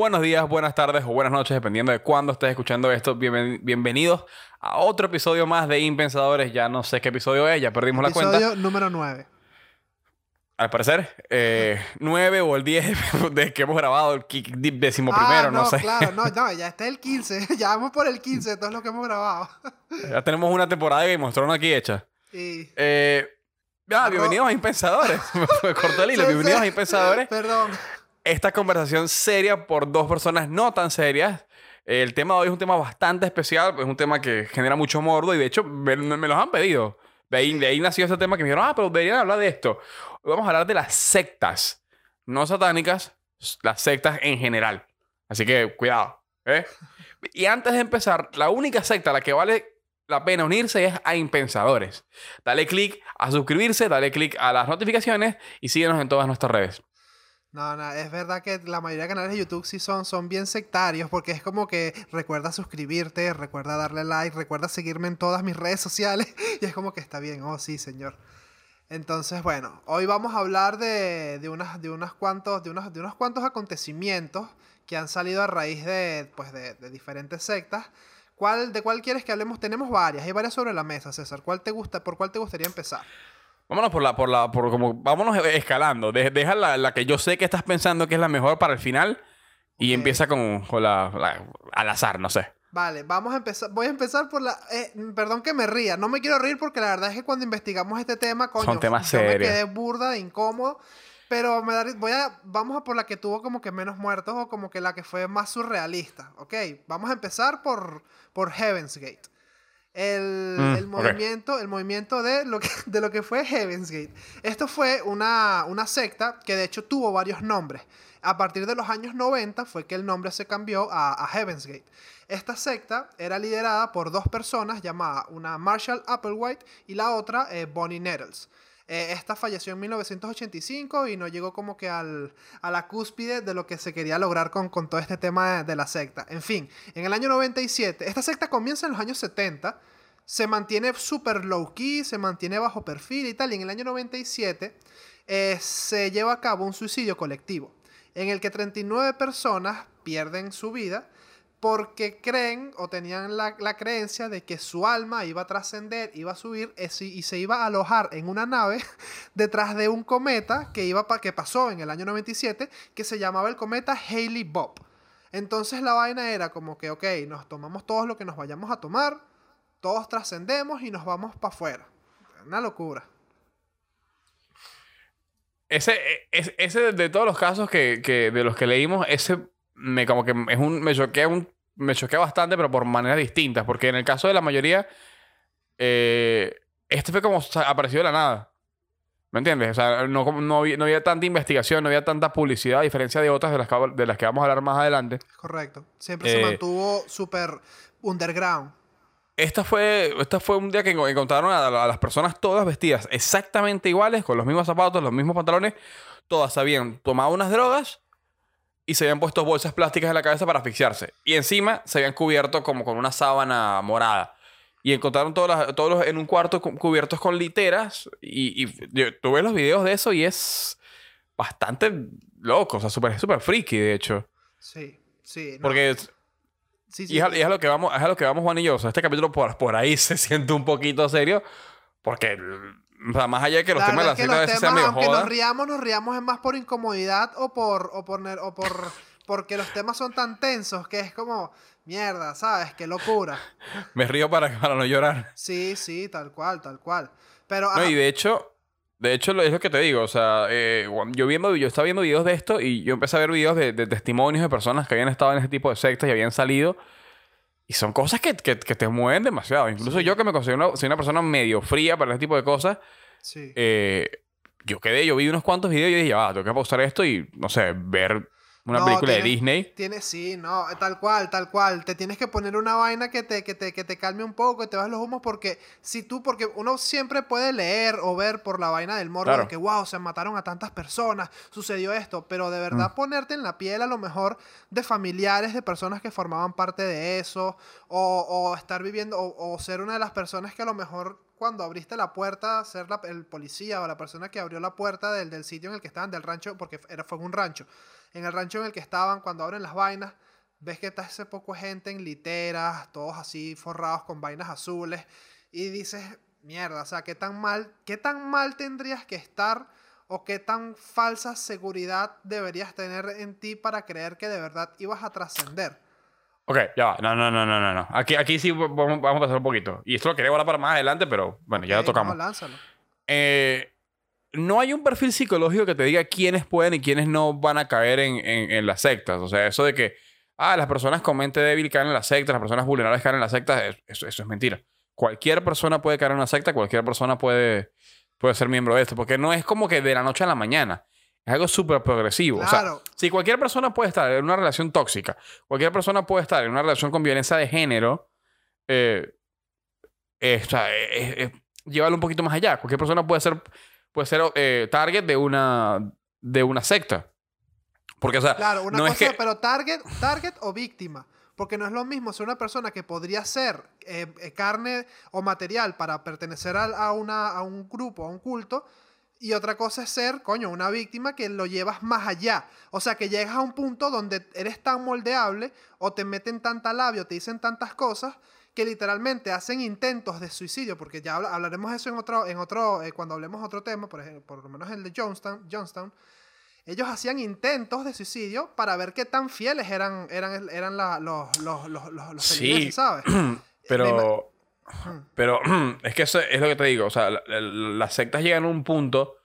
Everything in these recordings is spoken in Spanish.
Buenos días, buenas tardes o buenas noches, dependiendo de cuándo estés escuchando esto. Bienven- bienvenidos a otro episodio más de Impensadores. Ya no sé qué episodio es, ya perdimos la cuenta. Episodio número 9. Al parecer, eh, 9 o el 10 de que hemos grabado, el décimo primero, ah, no, sé. claro, no, no, ya está el 15. ya vamos por el 15 de todo lo que hemos grabado. Ya tenemos una temporada de Game of Thrones aquí hecha. y... Eh, ah, bienvenidos a Impensadores. Me cortó el hilo. Sí, bienvenidos sí. a Impensadores. Perdón. Esta conversación seria por dos personas no tan serias. El tema de hoy es un tema bastante especial, es un tema que genera mucho mordo y de hecho me, me los han pedido. De ahí, nació ese tema que me dijeron, ah, pero deberían hablar de esto. Hoy vamos a hablar de las sectas, no satánicas, las sectas en general. Así que cuidado. ¿eh? Y antes de empezar, la única secta a la que vale la pena unirse es a Impensadores. Dale click a suscribirse, dale click a las notificaciones y síguenos en todas nuestras redes. No, no, es verdad que la mayoría de canales de YouTube sí son, son bien sectarios porque es como que recuerda suscribirte, recuerda darle like, recuerda seguirme en todas mis redes sociales y es como que está bien, oh sí, señor. Entonces, bueno, hoy vamos a hablar de, de, unas, de, unos cuantos, de, unos, de unos cuantos acontecimientos que han salido a raíz de, pues, de, de diferentes sectas. ¿Cuál, ¿De cuál quieres que hablemos? Tenemos varias, hay varias sobre la mesa, César. ¿Cuál te gusta, ¿Por cuál te gustaría empezar? Vámonos por la, por la, por como, vámonos escalando. De- deja la, la que yo sé que estás pensando que es la mejor para el final y Ok. empieza con, con la, la- al azar, no sé. Vale, vamos a empezar. Voy a empezar por la. eh, perdón que me ría. No me quiero reír porque la verdad es que cuando investigamos este tema, coño, Son temas yo me serios. quedé burda, incómodo. Pero me da voy a, vamos a por la que tuvo como que menos muertos o como que la que fue más surrealista. Ok, vamos a empezar por, por Heaven's Gate. El, Mm, el movimiento, el movimiento de lo, que, de lo que fue Heaven's Gate. Esto fue una, una secta que de hecho tuvo varios nombres. A partir de los años 90 fue que el nombre se cambió a, a Heaven's Gate. Esta secta era liderada por dos personas llamadas una Marshall Applewhite y la otra eh, Bonnie Nettles. Eh, esta falleció en 1985 y no llegó como que al, a la cúspide de lo que se quería lograr con, con todo este tema de, la secta. En fin, en el año 97, esta secta comienza en los años 70, se mantiene súper low key, se mantiene bajo perfil y tal, y en el año 97 eh, se lleva a cabo un suicidio colectivo, en el que 39 personas pierden su vida porque creen o tenían la, creencia de que su alma iba a trascender, iba a subir ese- y se iba a alojar en una nave detrás de un cometa que, iba que pasó en el año 97 que se llamaba el cometa Haley Bob. Entonces la vaina era como que, ok, nos tomamos todos lo que nos vayamos a tomar, todos trascendemos y nos vamos para afuera. Una locura. Ese, es- ese de todos los casos que, que de los que leímos, ese me como que es un, me choquea un, me choquea bastante, pero por maneras distintas. Porque en el caso de la mayoría, eh, este fue como apareció de la nada. ¿Me entiendes? O sea, no, no, había, no había tanta investigación, no había tanta publicidad, a diferencia de otras de las que, de las que vamos a hablar más adelante. Correcto. Siempre se Eh, mantuvo súper underground. Esta fue, esta fue un día que enco- encontraron a, a las personas todas vestidas exactamente iguales, con los mismos zapatos, los mismos pantalones. Todas habían tomado unas drogas y se habían puesto bolsas plásticas en la cabeza para asfixiarse. Y encima se habían cubierto como con una sábana morada. Y encontraron todos, las- todos los- en un cuarto cu- cubiertos con literas. Y, y yo- tú ves los videos de eso y es bastante loco, o sea, súper súper freaky, de hecho. Sí, sí. no. Porque Sí, sí, y es, a, sí. y es a lo que vamos, es a lo que vamos Juan y yo. O sea, este capítulo por, por ahí se siente un poquito serio. Porque, o sea, más allá de que los La temas de la secta a veces sean medio aunque nos riamos, nos riamos es más por incomodidad o por, o por, o por porque los temas son tan tensos que es como mierda, ¿sabes? Qué locura. Me río para, para no llorar. Sí, sí, tal cual, tal cual. Pero No, y de hecho, de hecho es lo que te digo. O sea, eh, yo, viendo, yo estaba viendo videos de esto y yo empecé a ver videos de, de testimonios de personas que habían estado en ese tipo de sectas y habían salido. Y son cosas que, que, que te mueven demasiado. Incluso Sí. yo que me considero una, soy una persona medio fría para ese tipo de cosas. Sí. eh, yo quedé, yo vi unos cuantos videos y dije, ah, tengo que pausar esto y, no sé, ver una No, película de Disney. Tienes, sí, no, tal cual, tal cual. Te tienes que poner una vaina que te, que te, que te calme un poco, que te vas los humos, porque si tú, porque uno siempre puede leer o ver por la vaina del morbo Claro. que, wow, se mataron a tantas personas, sucedió esto, pero de verdad ponerte en la piel a lo mejor de familiares, de personas que formaban parte de eso, o, o estar viviendo, o, o ser una de las personas que a lo mejor cuando abriste la puerta, ser el policía o la persona que abrió la puerta del, del sitio en el que estaban, del rancho, porque era, fue un rancho. En el rancho en el que estaban, cuando abren las vainas, ves que está ese poco gente en literas, todos así forrados con vainas azules, y dices, mierda, o sea, ¿qué tan mal, qué tan mal tendrías que estar o qué tan falsa seguridad deberías tener en ti para creer que de verdad ibas a trascender? Ok, ya va. No, no, no, no, no. no. Aquí, aquí sí vamos, vamos a pasar un poquito. Y esto lo quería guardar para más adelante, pero bueno, ya lo tocamos. no, lánzalo. Eh, no hay un perfil psicológico que te diga quiénes pueden y quiénes no van a caer en, en- en las sectas. O sea, eso de que, ah, las personas con mente débil caen en las sectas, las personas vulnerables caen en las sectas, es- eso, eso es mentira. Cualquier persona puede caer en una secta, cualquier persona puede, puede ser miembro de esto, porque no es como que de la noche a la mañana. Es algo súper progresivo. O sea, Claro. si cualquier persona puede estar en una relación tóxica, cualquier persona puede estar en una relación con violencia de género, eh, eh, o sea, eh, eh, llévalo un poquito más allá. Cualquier persona puede ser, puede ser target de una, de una secta. Porque, o sea, Claro, una no es cosa, que... pero target, target o víctima. Porque no es lo mismo ser una persona que podría ser carne o material para pertenecer al- a, una, a un grupo, a un culto, y otra cosa es ser, coño, una víctima que lo llevas más allá. O sea, que llegas a un punto donde eres tan moldeable o te meten tanta labio, te dicen tantas cosas que literalmente hacen intentos de suicidio, porque ya habla- hablaremos de eso en otro, en otro eh, cuando hablemos de otro tema, por ejemplo, por lo menos el de Johnstown, Johnstown ellos hacían intentos de suicidio para ver qué tan fieles eran, eran, eran la- los, los, los, los, los Sí. ¿sabes? Pero. Pero es que eso es lo que te digo. O sea, la- la- las sectas llegan a un punto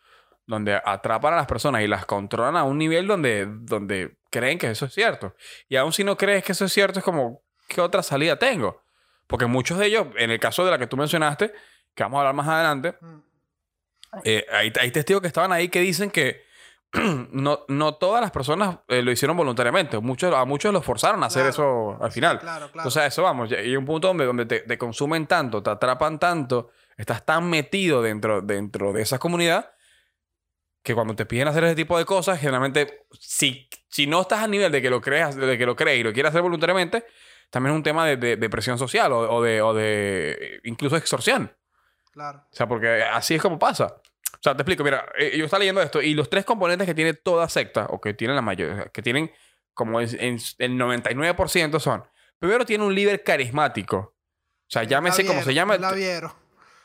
donde atrapan a las personas y las controlan a un nivel donde, donde creen que eso es cierto. Y aún si no crees que eso es cierto, es como, ¿qué otra salida tengo? Porque muchos de ellos, en el caso de la que tú mencionaste, que vamos a hablar más adelante, Mm. eh, hay, hay testigos que estaban ahí que dicen que no, no todas las personas eh, lo hicieron voluntariamente. Muchos, a muchos los forzaron a hacer Claro. eso al final. Claro, claro. Entonces, a eso vamos. Y hay un punto donde, donde te, te consumen tanto, te atrapan tanto, estás tan metido dentro, dentro de esa comunidad que cuando te piden hacer ese tipo de cosas, generalmente, si, si no estás a nivel de que lo creas, de que lo crees y lo quieres hacer voluntariamente, también es un tema de, de- de presión social o, o de, o de incluso extorsión. claro. O sea, porque así es como pasa. O sea, te explico, mira, eh, yo estaba leyendo esto y los tres componentes que tiene toda secta, o que tienen la mayoría, que tienen como en, en el 99% son, primero tiene un líder carismático. O sea, llámese como se llama. La vieron.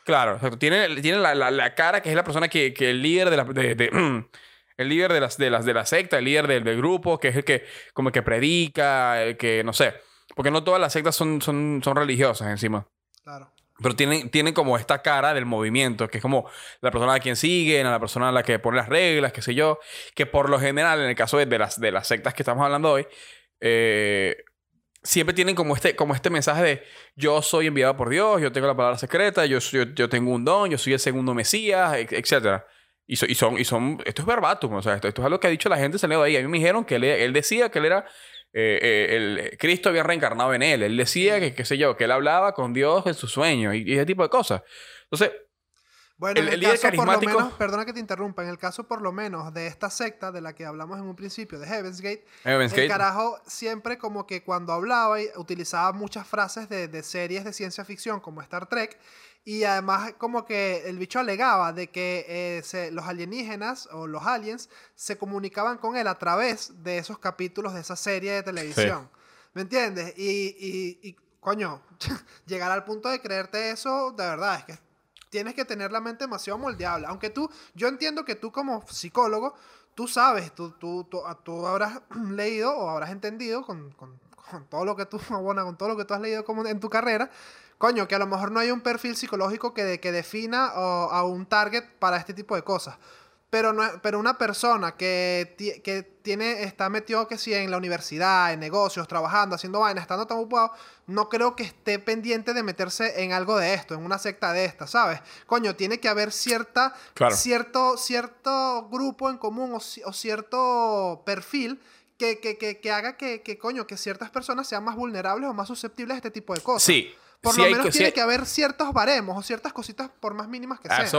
Claro, exacto. Tiene, tiene la, la- la cara que es la persona que, que el líder de la... de- de- el líder de las, de las de la secta, el líder del, del grupo, que es el que como que predica, el que, no sé. Porque no todas las sectas son, son, son religiosas encima. Claro. Pero tienen, tienen como esta cara del movimiento, que es como la persona a quien siguen, a la persona a la que pone las reglas, qué sé yo. Que por lo general, en el caso de, de las, de las sectas que estamos hablando hoy, eh, siempre tienen como este, como este mensaje de yo soy enviado por Dios, yo tengo la palabra secreta, yo, yo, yo tengo un don, yo soy el segundo Mesías, etc. Y, so- y son, y son, esto es verbatim, o sea, esto, esto es algo que ha dicho la gente saliendo de ahí. A mí me dijeron que él, él decía que él era, eh, eh, el, Cristo había reencarnado en él. Él decía que, qué sé yo, que él hablaba con Dios en sus sueños y, y ese tipo de cosas. Entonces, Bueno, El- en el el, líder caso, por lo carismático- menos, perdona que te interrumpa, en el caso por lo menos de esta secta de la que hablamos en un principio, de Heaven's Gate, Heaven's el Gate- carajo siempre como que cuando hablaba y utilizaba muchas frases de, de series de ciencia ficción como Star Trek y además como que el bicho alegaba de que eh, se- los alienígenas o los aliens se comunicaban con él a través de esos capítulos de esa serie de televisión. ¿Me entiendes? Y, y, y, coño, llegar al punto de creerte eso, de verdad, es que tienes que tener la mente demasiado moldeable. Aunque tú, yo entiendo que tú como psicólogo, tú sabes, tú, tú, tú, tú habrás leído o habrás entendido con, con- con todo lo que tú, bueno, con todo lo que tú has leído como en tu carrera, coño, que a lo mejor no hay un perfil psicológico que, de- que defina o- a un target para este tipo de cosas. Pero, no, pero una persona que, ti- que tiene, está metido que sí en la universidad, en negocios, trabajando, haciendo vainas, estando tan ocupado, no creo que esté pendiente de meterse en algo de esto, en una secta de esta, ¿sabes? Coño, tiene que haber cierta, Claro. cierto, cierto grupo en común o, ci- o cierto perfil que, que, que, que haga que, que, coño, que ciertas personas sean más vulnerables o más susceptibles a este tipo de cosas. sí. Por sí lo menos tiene que haber ciertos baremos o ciertas cositas por más mínimas que sean. eso.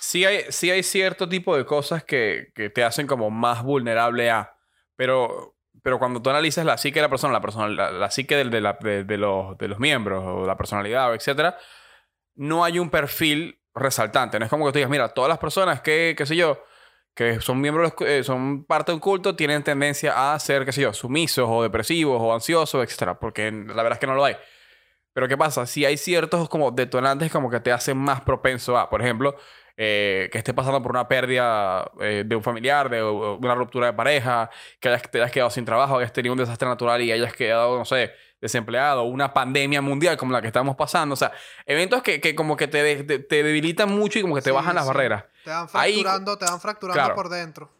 Sí hay, sí hay cierto tipo de cosas que, que te hacen como más vulnerable a. Pero, pero cuando tú analizas la psique de la persona, la, persona, la, la psique de, la- de- de los, de los miembros, o la personalidad, o etcétera, no hay un perfil resaltante. No es como que tú digas, mira, todas las personas que, qué sé yo, que son miembros, eh, son parte de un culto, tienen tendencia a ser, qué sé yo, sumisos o depresivos o ansiosos, etcétera, porque la verdad es que no lo hay. Pero ¿qué pasa? Si hay ciertos como detonantes como que te hacen más propenso a, por ejemplo, eh, que estés pasando por una pérdida eh, de un familiar, de una ruptura de pareja, que hayas, te hayas quedado sin trabajo, que hayas tenido un desastre natural y hayas quedado, no sé, desempleado, una pandemia mundial como la que estamos pasando. O sea, eventos que, que como que te, te, debilitan mucho y como que te bajan las barreras. Te van fracturando, te van fracturando por dentro.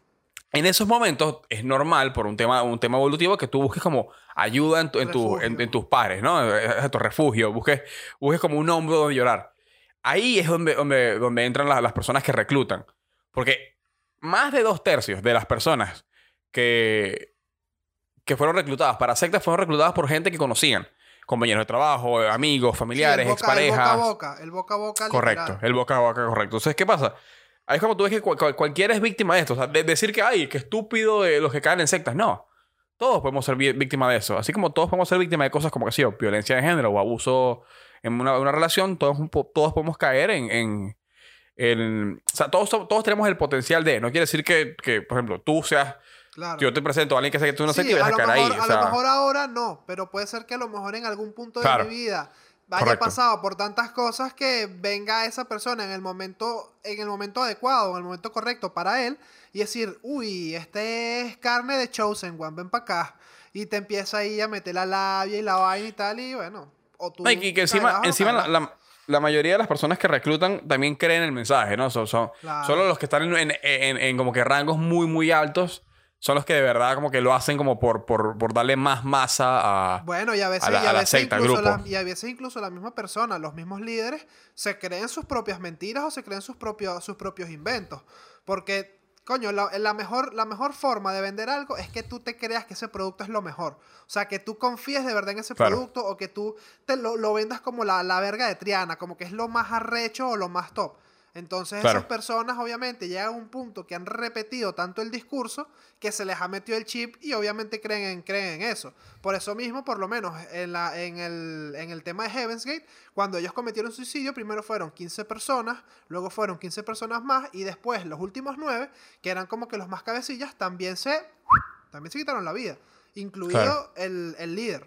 En esos momentos es normal, por un tema, un tema evolutivo, que tú busques como ayuda en, en, tu, en, tus pares, ¿no? A tu refugio. Busques, busques como un hombro donde llorar. Ahí es donde, donde, donde entran las, las personas que reclutan. Porque más de dos tercios de las personas que, que fueron reclutadas para sectas fueron reclutadas por gente que conocían. Compañeros de trabajo, amigos, familiares, exparejas. El boca a boca, el boca a boca. Correcto, el boca a boca, correcto. Entonces, ¿qué pasa? Ahí es como tú ves que cualquiera es víctima de esto. O sea, de decir que, ay, qué estúpido de los que caen en sectas. No. Todos podemos ser víctimas de eso. Así como todos podemos ser víctimas de cosas como que sí, violencia de género o abuso en una, una relación, todos, todos podemos caer en, en, O sea, todos, todos tenemos el potencial de. No quiere decir que, que por ejemplo, tú seas yo te presento a alguien que sé que tú no sé qué vas a, caer ahí. A lo mejor ahora no, pero puede ser que a lo mejor en algún punto de mi vida haya pasado por tantas cosas que venga esa persona en el momento, en el momento adecuado, en el momento correcto para él y decir, uy, este es carne de Chosen One, ven para acá. Y te empieza ahí a meter la labia y la vaina y tal, y bueno, o tú. y que encima, encima la, la, mayoría de las personas que reclutan también creen el mensaje, ¿no? Son, son Solo los que están en, en, en, como que rangos muy, muy altos son los que de verdad como que lo hacen como por, por, por darle más masa a Bueno, y a veces, la, y a veces incluso la, y a veces incluso la misma persona, los mismos líderes, se creen sus propias mentiras o se creen sus propios, sus propios inventos. Porque, coño, la, la, mejor, la mejor forma de vender algo es que tú te creas que ese producto es lo mejor. O sea, que tú confíes de verdad en ese producto o que tú te lo, lo vendas como la, la verga de Triana, como que es lo más arrecho o lo más top. Entonces esas personas obviamente llegan a un punto que han repetido tanto el discurso que se les ha metido el chip y obviamente creen en, creen en eso. Por eso mismo, por lo menos en, la, en, el, en el tema de Heaven's Gate, cuando ellos cometieron suicidio, primero fueron 15 personas, luego fueron 15 personas más y después los últimos 9, que eran como que los más cabecillas, también se, también se quitaron la vida, incluido el, el líder.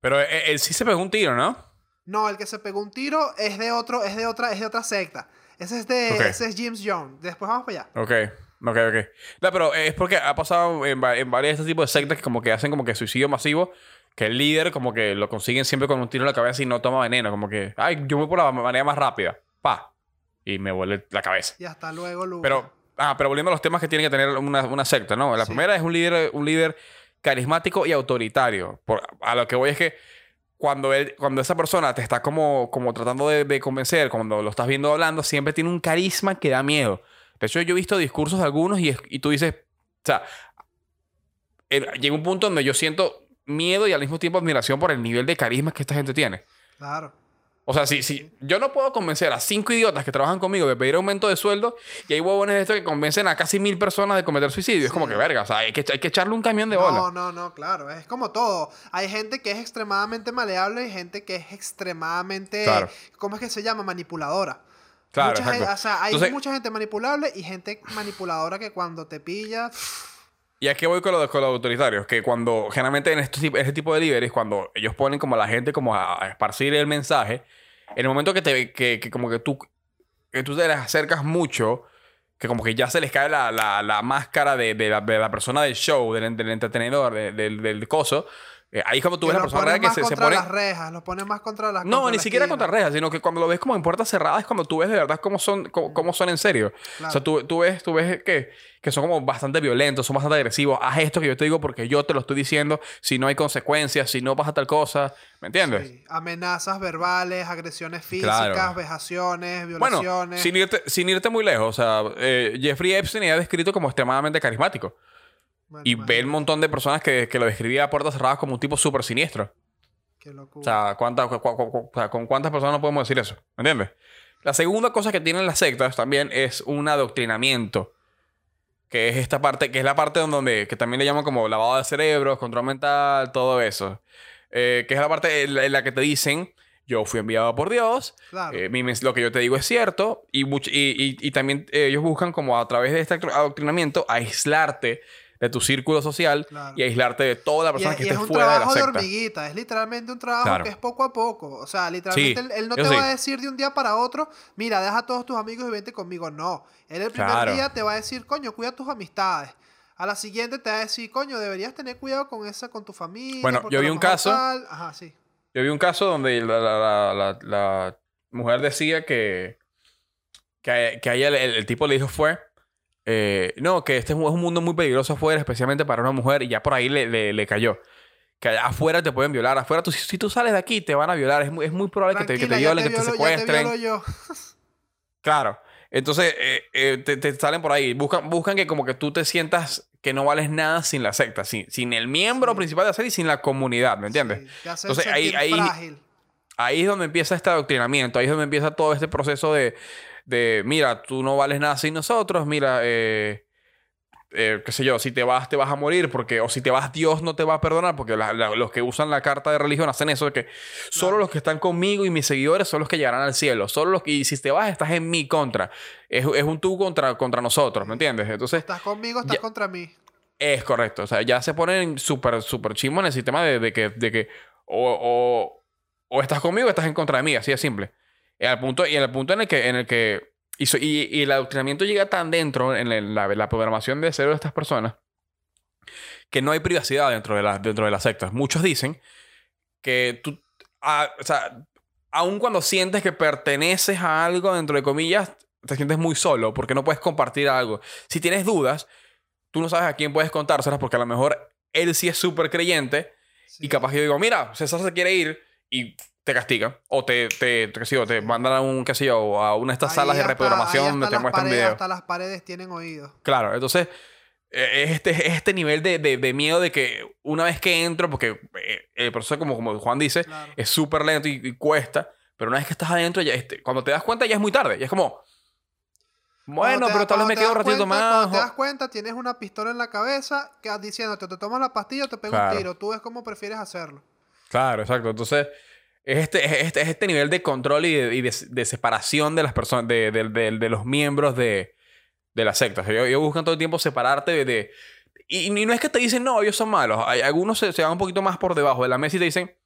Pero eh, él sí se pegó un tiro, ¿no? No, el que se pegó un tiro es de otro, es de otra, es de otra secta. Ese es de, ese es James Young. Después vamos para allá. Ok. Ok, ok. No, pero es porque ha pasado en, en varios de estos tipos de sectas que como que hacen como que suicidio masivo, que el líder como que lo consiguen siempre con un tiro en la cabeza y no toma veneno. Como que, ay, yo voy por la manera más rápida. Pa. Y me vuelve la cabeza. Y hasta luego, luego. Pero, ah, pero volviendo a los temas que tiene que tener una, una secta, ¿no? La primera es un líder, un líder carismático y autoritario. Por, a lo que voy es que cuando, él, cuando esa persona te está como, como tratando de, convencer, cuando lo estás viendo hablando, siempre tiene un carisma que da miedo. De hecho, yo he visto discursos de algunos y, y tú dices, o sea, llega un punto donde yo siento miedo y al mismo tiempo admiración por el nivel de carisma que esta gente tiene. Claro. O sea, si, si yo no puedo convencer a cinco idiotas que trabajan conmigo de pedir aumento de sueldo y hay huevones de esto que convencen a casi mil personas de cometer suicidio. Es como que verga, o sea, hay que, hay que echarle un camión de bola. No, no, no, claro. Es como todo. Hay gente que es extremadamente maleable y gente que es extremadamente. ¿Cómo es que se llama? Manipuladora. Claro, o sea, hay mucha gente manipulable y gente manipuladora que cuando te pilla. Y aquí voy con, lo, con los autoritarios, que cuando generalmente en estos, este tipo de líderes, cuando ellos ponen como a la gente como a, esparcir el mensaje, en el momento que te que, como que tú, que tú te les acercas mucho, que como que ya se les cae la, la, la máscara de, de, la, de, la, persona del show, del, del entretenedor, del, del coso, eh, ahí como tú ves la persona que se, se pone... las rejas, lo pone más contra las No, ni siquiera contra rejas, sino que cuando lo ves como en puertas cerradas es cuando tú ves de verdad cómo son, cómo, son en serio. O sea, tú, tú, ves, tú ves que, que son como bastante violentos, son bastante agresivos. Haz esto que yo te digo porque yo te lo estoy diciendo. Si no hay consecuencias, si no pasa tal cosa. ¿Me entiendes? Sí. Amenazas verbales, agresiones físicas, vejaciones, violaciones. Bueno, sin irte, sin irte muy lejos. O sea, eh, Jeffrey Epstein era descrito como extremadamente carismático y ve el montón de personas que, que lo describía a puertas cerradas como un tipo súper siniestro. Qué locura. O sea, ¿con cuántas personas no podemos decir eso? ¿Me entiendes? La segunda cosa que tienen las sectas también es un adoctrinamiento. Que es esta parte, que es la parte donde, que también le llaman como lavado de cerebros, control mental, todo eso. Eh, que es la parte en la, que te dicen, yo fui enviado por Dios, Claro. eh, mi lo que yo te digo es cierto, y, y, y- y también eh, ellos buscan como a través de este adoctrinamiento aislarte de tu círculo social Claro. y aislarte de toda la persona es, que y esté es un fuera de la trabajo de, hormiguita, es literalmente un trabajo Claro. que es poco a poco. O sea, literalmente Sí, él, él no te sí. va a decir de un día para otro, mira, deja a todos tus amigos y vente conmigo. No, él el primer Claro. día te va a decir, coño, cuida tus amistades. A la siguiente te va a decir, coño, deberías tener cuidado con esa, con tu familia. Bueno, yo vi un caso- tal". Ajá, sí. Yo vi un caso donde la, la- la- mujer decía que, que, que a ella el- el tipo le dijo fue, eh, no, que este es un, mundo muy peligroso afuera, especialmente para una mujer, y ya por ahí le, le- le cayó. Que afuera te pueden violar, afuera tú, si, si tú sales de aquí te van a violar, es muy, es muy probable que te, que te violen, que te violo- ya te secuestren. yo. Claro. Entonces, eh, eh, te, te salen por ahí. Buscan, buscan que como que tú te sientas que no vales nada sin la secta, sin, sin el miembro Sí. principal de la secta y sin la comunidad, ¿me entiendes? Sí, te Entonces, ahí- ahí-. Ahí es donde empieza este adoctrinamiento, ahí es donde empieza todo este proceso de, de mira, tú no vales nada sin nosotros, mira, eh, eh, qué sé yo, si te vas, te vas a morir, porque, o si te vas, Dios no te va a perdonar, porque la- la- los que usan la carta de religión hacen eso de que solo los que están conmigo y mis seguidores son los que llegarán al cielo, solo los que, y si te vas, estás en mi contra, es, es un tú contra, contra nosotros, ¿me entiendes? Entonces, Estás conmigo, estás ya- contra mí. es correcto. O sea, ya se ponen súper, súper chimbo en el sistema de, de que, de que o, o, o estás conmigo o estás en contra de mí. Así de simple. Y al punto, y el punto en el que, en el que so- y, y el adoctrinamiento llega tan dentro en el- la, la programación de cerebro de estas personas que no hay privacidad dentro de, la, dentro de las sectas. Muchos dicen que tú, ah, o sea, aun cuando sientes que perteneces a algo, dentro de comillas, te sientes muy solo porque no puedes compartir algo. Si tienes dudas, tú no sabes a quién puedes contárselas porque a lo mejor él sí es súper creyente Sí. y capaz yo digo, mira, César se quiere ir y te castigan o te, te, te, te mandan a un, qué sé yo, a una de estas Ahí salas de hasta- reprogramación donde te muestran paredes- videos. Hasta las paredes tienen oídos. Claro, entonces eh, es este, es este nivel de, de, de miedo de que una vez que entro, porque eh, el proceso, como, como Juan dice, Claro. es súper lento y, y cuesta, pero una vez que estás adentro, ya este, cuando te das cuenta ya es muy tarde, ya es como, bueno, pero tal vez me quedo un ratito cuenta- más. Cuando te das cuenta, tienes una pistola en la cabeza que diciéndote, te tomas la pastilla o te pego Claro. un tiro. Tú ves cómo prefieres hacerlo. Claro, exacto. Entonces, es este, es este, es este nivel de control y de, y de- de separación de las personas, de, de- de- de los miembros de, de la secta. O sea, ellos, ellos buscan todo el tiempo separarte de... de- y, y no es que te dicen, no, ellos son malos. Hay, algunos se, se van un poquito más por debajo de la mesa y te dicen,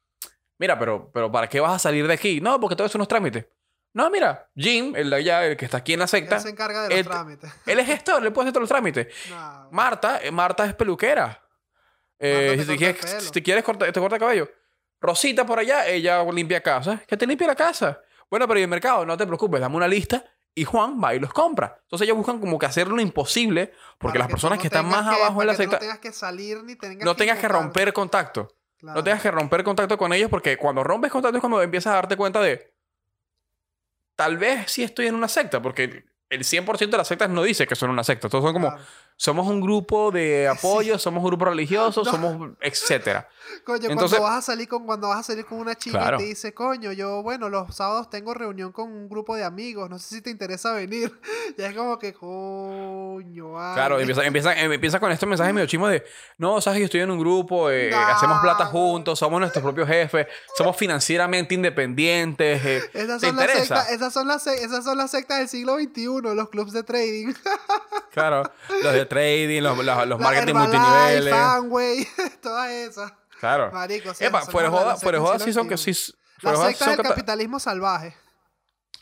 mira, pero, pero ¿para qué vas a salir de aquí? No, porque todo eso no es trámite. No, mira, Jim, el de allá, el que está aquí en la secta, Él se encarga de los él- trámites. él es gestor, le puede hacer todos los trámites. No, Marta, eh, Marta es peluquera. Eh, si, te quieres, si te quieres cortar, te corta el cabello. Rosita por allá, ella limpia casa. ¿Que te limpia la casa? Bueno, pero ¿y el mercado? No te preocupes, dame una lista y Juan va y los compra. Entonces ellos buscan como que hacer lo imposible porque para las personas no que están más abajo en la secta No tengas que salir ni tengas no tengas que romper contacto. Claro. No tengas que romper contacto con ellos porque cuando rompes contacto es cuando empiezas a darte cuenta de tal vez sí estoy en una secta porque el 100% de las sectas no dice que son una secta. Todos son como Claro. Somos un grupo de apoyo, somos un grupo religioso, No. somos etcétera. Coño, Entonces- cuando vas a salir con cuando vas a salir con una chica Claro. y te dice, coño, yo, bueno, los sábados tengo reunión con un grupo de amigos, no sé si te interesa venir. Y es como que, coño, vale. Claro, empieza, empieza, em- empieza con estos mensajes medio chimos de, no, sabes que yo estoy en un grupo, eh, No. hacemos plata juntos, somos nuestros propios jefes, somos financieramente independientes. eh, Esas ¿Te son, las interesa? sectas, esas, son las, esas son las sectas del siglo XXI, los clubs de trading. Claro, los de trading, los, los, los marketing multiniveles. Amway, todas esas. Claro. Marico, sí, Epa, fuera joda, fuera joda sí son que sí. Las sectas son del capitalismo salvaje.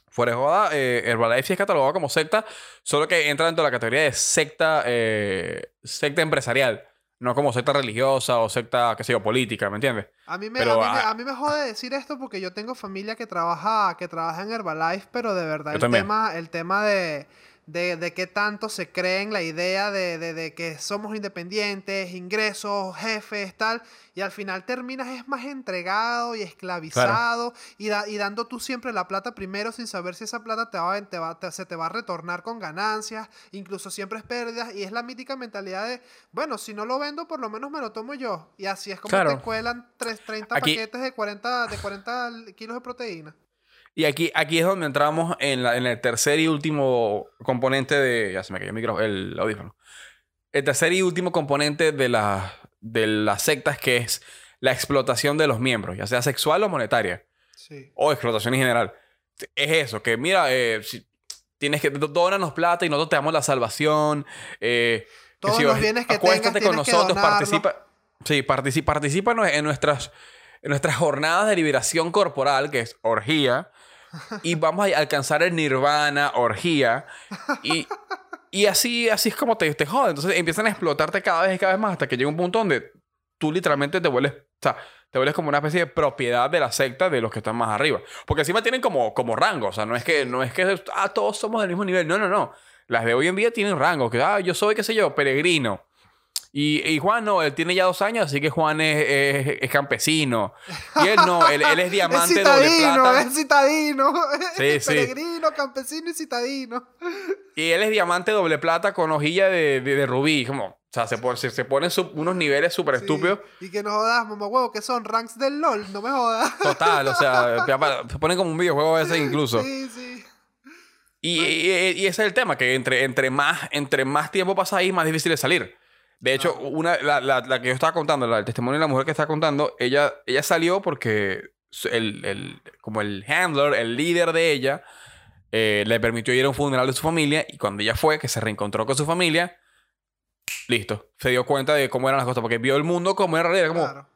Fuera de joda, eh, Herbalife sí es catalogado como secta, solo que entra dentro de la categoría de secta, eh, secta empresarial, no como secta religiosa o secta, qué sé yo, política, ¿me entiendes? A mí, me, Pero, a, mí a mí me jode decir esto porque yo tengo familia que trabaja, que trabaja en Herbalife, pero de verdad el tema, el tema de, de, de qué tanto se cree en la idea de, de- de que somos independientes, ingresos, jefes, tal, y al final terminas es más entregado y esclavizado y, da- y dando tú siempre la plata primero sin saber si esa plata te va, te va- te- se te va a retornar con ganancias, incluso siempre es pérdidas, y es la mítica mentalidad de, bueno, si no lo vendo, por lo menos me lo tomo yo. Y así es como Claro. te cuelan tres- 30 Aquí- paquetes de 40, de 40 kilos de proteína. Y aquí, aquí es donde entramos en, la- en el tercer y último componente de... Ya se me cayó el micrófono, el audífono. El tercer y último componente de, la, de las sectas que es la explotación de los miembros, ya sea sexual o monetaria. Sí. o explotación en general. Es eso, que mira, eh, si tienes que dónanos plata y nosotros te damos la salvación. eh, que Todos si los bienes que acuéstate tengas, con que nosotros, donarlo. participa. Sí, participa, participa en nuestras, en nuestras jornadas de liberación corporal, que es orgía, y vamos a alcanzar el nirvana, orgía, y, y así, así es como te, te joden. Entonces empiezan a explotarte cada vez y cada vez más hasta que llega un punto donde tú literalmente te vuelves, o sea, te vuelves como una especie de propiedad de la secta de los que están más arriba. Porque encima tienen como, como rango, o sea, no es que, no es que ah, todos somos del mismo nivel, no, no, no. Las de hoy en día tienen rango, que ah, yo soy, qué sé yo, peregrino. Y, y Juan no, él tiene ya dos años, así que Juan es, es- es campesino. Y él no, él, él es diamante es doble plata. es citadino. Sí, sí. Peregrino, campesino y citadino. Y él es diamante doble plata con hojilla de, de, de rubí. Como, o sea, se, pone- se, se ponen unos niveles súper Sí. estúpidos. Y que no jodas, mamá huevo, que son ranks del LOL, no me jodas. Total, o sea, se ponen como un videojuego a veces incluso. Sí, sí. Y, y- y ese es el tema, que entre, entre, más, entre más tiempo pasa ahí, más difícil es salir. De hecho, una, la, la- la que yo estaba contando, la, el testimonio de la mujer que estaba contando, ella, ella salió porque el, el- como el handler, el líder de ella, eh, le permitió ir a un funeral de su familia y cuando ella fue, que se reencontró con su familia, listo, se dio cuenta de cómo eran las cosas, porque vio el mundo como era realidad, como, Claro.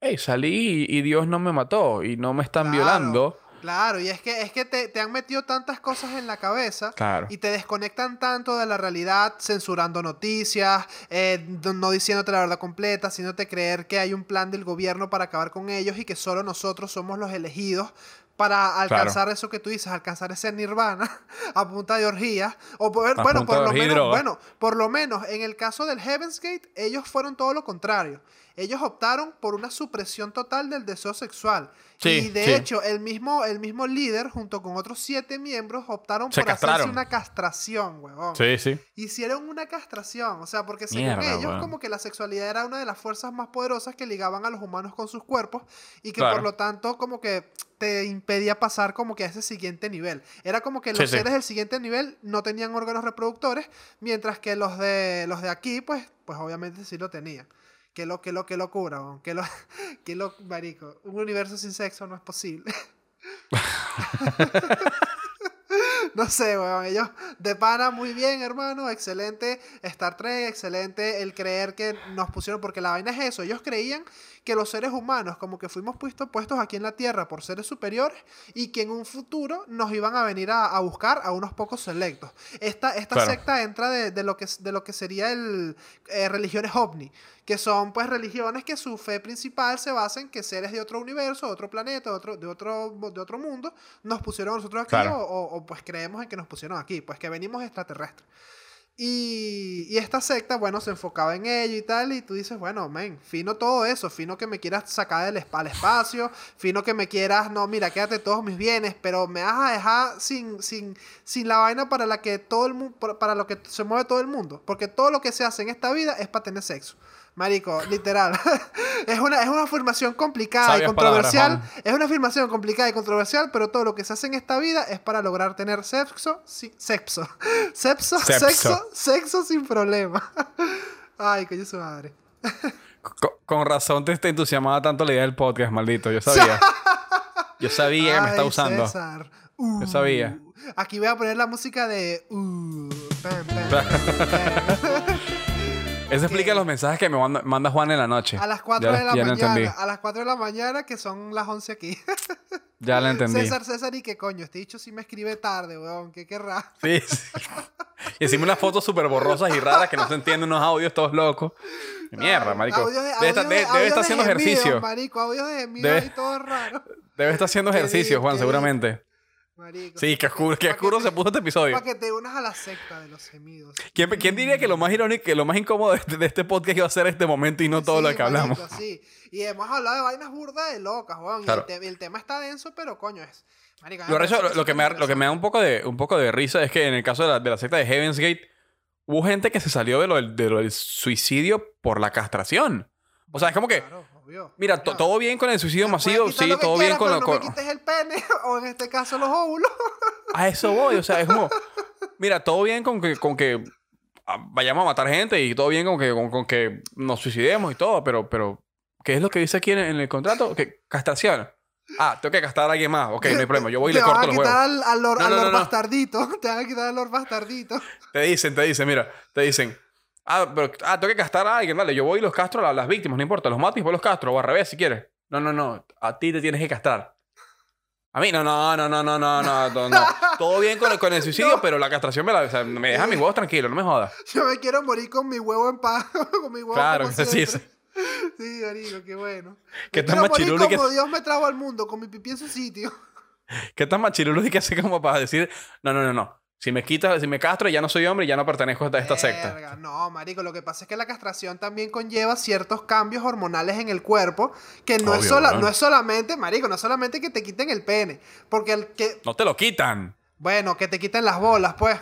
hey, salí y, y Dios no me mató y no me están Claro. violando. Claro, y es que, es que te, te han metido tantas cosas en la cabeza Claro. y te desconectan tanto de la realidad, censurando noticias, eh, no diciéndote la verdad completa, haciéndote creer que hay un plan del gobierno para acabar con ellos y que solo nosotros somos los elegidos para alcanzar eso que tú dices, alcanzar ese nirvana a punta de orgías. O poder- bueno, por lo menos, bueno, por lo menos en el caso del Heaven's Gate, ellos fueron todo lo contrario. Ellos optaron por una supresión total del deseo sexual. Sí, y de sí. hecho, el mismo, el mismo líder, junto con otros siete miembros, optaron Se por hacerse castraron. una castración, huevón. Sí, sí. Hicieron una castración. O sea, porque según Mierda, ellos, weón. como que la sexualidad era una de las fuerzas más poderosas que ligaban a los humanos con sus cuerpos. Y que Claro. por lo tanto, como que te impedía pasar como que a ese siguiente nivel. Era como que los Sí, sí. seres del siguiente nivel no tenían órganos reproductores, mientras que los de los de aquí, pues, pues obviamente sí lo tenían. Qué lo, qué lo, qué locura, weón. Qué lo, qué lo, marico. Un universo sin sexo no es posible. No sé, weón. Ellos de pana muy bien, hermano. Excelente Star Trek, excelente el creer que nos pusieron, porque la vaina es eso. Ellos creían que los seres humanos, como que fuimos puestos, puestos aquí en la Tierra por seres superiores y que en un futuro nos iban a venir a, a buscar a unos pocos selectos. Esta, esta Claro. secta entra de, de lo que, de lo que sería el eh, religiones ovni, que son pues religiones que su fe principal se basa en que seres de otro universo, de otro planeta, de otro, de otro, de otro mundo, nos pusieron a nosotros aquí Claro. o, o- o, pues creemos en que nos pusieron aquí, pues que venimos extraterrestres. Y, y esta secta, bueno, se enfocaba en ello y tal, y tú dices, bueno, men, fino todo eso, fino que me quieras sacar del al espacio, fino que me quieras, no, mira, quédate todos mis bienes, pero me vas a dejar sin, sin, sin la vaina para la que todo el mundo, para lo que se mueve todo el mundo, porque todo lo que se hace en esta vida es para tener sexo. Marico, literal. es, una, es una afirmación complicada y controversial. palabras, es una afirmación complicada y controversial, pero todo lo que se hace en esta vida es para lograr tener sexo, sí, sexo. Sexo, Sexo. sexo, sexo sin problema. Ay, coño su madre. Con, con razón te, te entusiasmaba tanto la idea del podcast, maldito. Yo sabía. Yo sabía que me está usando. César. Uh, Yo sabía. Aquí voy a poner la música de. Uh. Eso explica los mensajes que me manda, manda Juan en la noche. A las 4 Ya- de la ya mañana. entendí. A las 4 de la mañana, que son las 11 aquí. Ya lo entendí. César, César, y qué coño. Este dicho sí me escribe tarde, weón. ¿Qué querrá? Sí, sí. Y encima unas fotos súper borrosas y raras que no se entienden, unos audios todos locos. Mierda, marico. audios de- debe, audios de- debe estar de haciendo gemidos, ejercicio. Marico, audios de Debe- y todo raro. Debe estar haciendo ejercicio, Juan, seguramente. Marico. Sí, qué oscuro, que oscuro se puso este episodio. Para que te unas a la secta de los gemidos. ¿Quién, quién diría que lo más irónico, que lo más incómodo de este, de este podcast iba a ser este momento y no todo Sí, lo que hablamos? marico, sí. Y hemos hablado de vainas burdas de locas, weón. Claro. Y el, te- el tema está denso, pero coño es. Marico, Lo, me recho- parece lo- lo que me, da- lo que me da un poco, de, un poco de risa es que en el caso de la, de la secta de Heaven's Gate, hubo gente que se salió de lo, del- de lo del suicidio por la castración. O sea, es como que, Claro, obvio. mira, Coño, todo bien con el suicidio te masivo, quitar sí, todo bien quieras, con pero lo... no me quites el pene, o en este caso los óvulos. A eso voy, o sea, es como, mira, todo bien con que, con que ah, vayamos a matar gente y todo bien con que, con, con que nos suicidemos y todo, pero, pero, ¿qué es lo que dice aquí en, en el contrato? Que castración. Ah, tengo que gastar a alguien más. Ok, no hay problema. Yo voy y te le corto van a los quitar huevos. al, al Lord, No, al Lord. Bastardito. Te van a quitar al Lord Bastardito. Te dicen, te dicen, mira, te dicen. Ah, pero ah, tengo que castar a alguien, dale. Yo voy y los castro a las víctimas, no importa. Los mato y los castro. O al revés, si quieres. No, no, no. A ti te tienes que castrar. A mí, no, no, no, no, no, no, no, no. no. Todo bien con el, con el suicidio, pero la castración me la. O sea, me deja mis huevos tranquilos, no me jodas. Yo me quiero morir con mi huevo en paz. con mi huevo Claro, como sí, siempre. Sí, marico, qué bueno. ¿Qué tan morir machiruli que- como Dios me trajo al mundo, con mi pipí en su sitio. ¿Qué tan machirulo que hace como para decir, no, no, no, no. Si me quitas, si me castro, ya no soy hombre y ya no pertenezco a esta, secta. No, marico, lo que pasa es que la castración también conlleva ciertos cambios hormonales en el cuerpo que no, es, sola- ¿no? no es solamente, marico, no es solamente que te quiten el pene, porque el que, No te lo quitan. bueno, que te quiten las bolas, pues.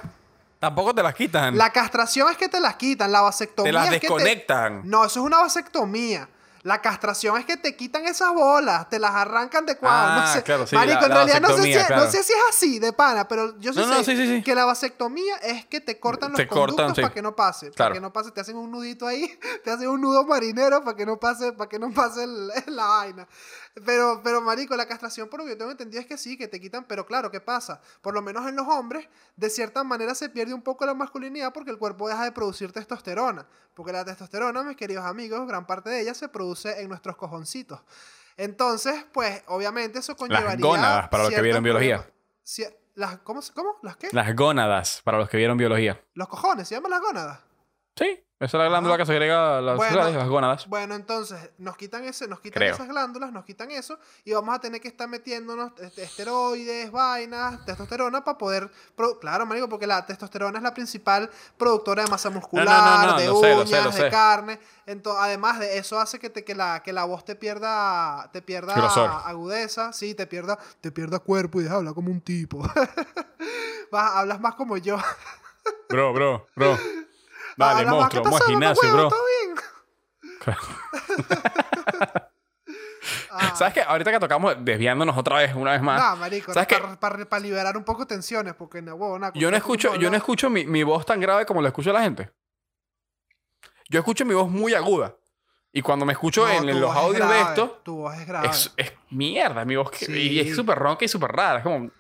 Tampoco te las quitan. La castración es que te las quitan, la vasectomía te las es que te- desconectan. No, eso es una vasectomía. La castración es que te quitan esas bolas, te las arrancan de cuadro. Ah, no sé. claro, sí, Marico, la- en realidad no sé, si, no sé si es así de pana, pero yo sí No, sé sí, sí, que la vasectomía es que te cortan los Te cortan, conductos sí. para que no pase. Para que no pase, te hacen un nudito ahí, te hacen un nudo marinero para que no pase, para que no pase el- la vaina. Pero, pero, marico, la castración, por lo que yo tengo entendido, es que sí, que te quitan, pero claro, ¿qué pasa? Por lo menos en los hombres, de cierta manera se pierde un poco la masculinidad porque el cuerpo deja de producir testosterona. Porque la testosterona, mis queridos amigos, gran parte de ella se produce en nuestros cojoncitos. Entonces, pues, obviamente eso conllevaría... gónadas, para los que vieron biología. las, ¿cómo, ¿Cómo? ¿Las qué? Las gónadas, para los que vieron biología. Los cojones, ¿se llaman las gónadas? Sí, esa es la glándula que se agrega a las, Bueno. las gónadas. Bueno, entonces nos quitan ese, nos quitan Creo. esas glándulas, nos quitan eso y vamos a tener que estar metiéndonos este, esteroides, vainas, testosterona para poder, pro- claro, marico, porque la testosterona es la principal productora de masa muscular, no, de sé, lo uñas, sé, lo de sé. carne. Ento- además de eso hace que te que la que la voz te pierda te pierda Grosor. agudeza, sí, te pierda te pierda cuerpo y deja de hablar como un tipo. Vas- hablas más como yo. Bro, bro, bro. Hablas más, monstruo, ¿qué vamos al gimnasio, bro. ¿Todo bien? Ah. ¿Sabes qué? Ahorita que tocamos, desviándonos otra vez, una vez más. No, marico, ¿Sabes qué? para liberar un poco tensiones, porque no, huevo, nada, Yo no escucho, yo no escucho mi, mi voz tan grave como la escucha la gente. Yo escucho mi voz muy aguda. Y cuando me escucho en, en los audios de esto, Tu voz es grave. es, es mierda mi voz. Sí. Y es súper ronca y súper rara. Es como,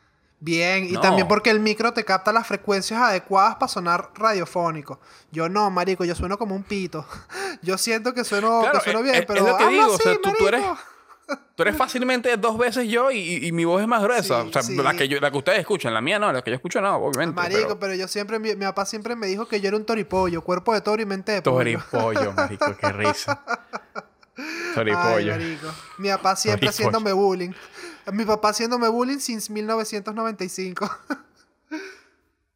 Bien, y No. también porque el micro te capta las frecuencias adecuadas para sonar radiofónico. Yo no, marico, yo sueno como un pito. Yo siento que sueno, Claro, que sueno es- bien, es- es pero lo que digo, o sea, así, tú- tú eres- tú eres fácilmente dos veces yo y, y- mi voz es más gruesa. Sí, o sea, sí. la, que yo, la que ustedes escuchan, la mía no, la que yo escucho no, obviamente. Marico, pero... pero- yo siempre, mi, mi papá siempre me dijo que yo era un toripollo, cuerpo de toro y mente de pollo. Toripollo, marico, qué risa. Ay, Toripollo. marico. Mi papá siempre Toripollo. haciéndome bullying. Mi papá haciéndome bullying since 1995.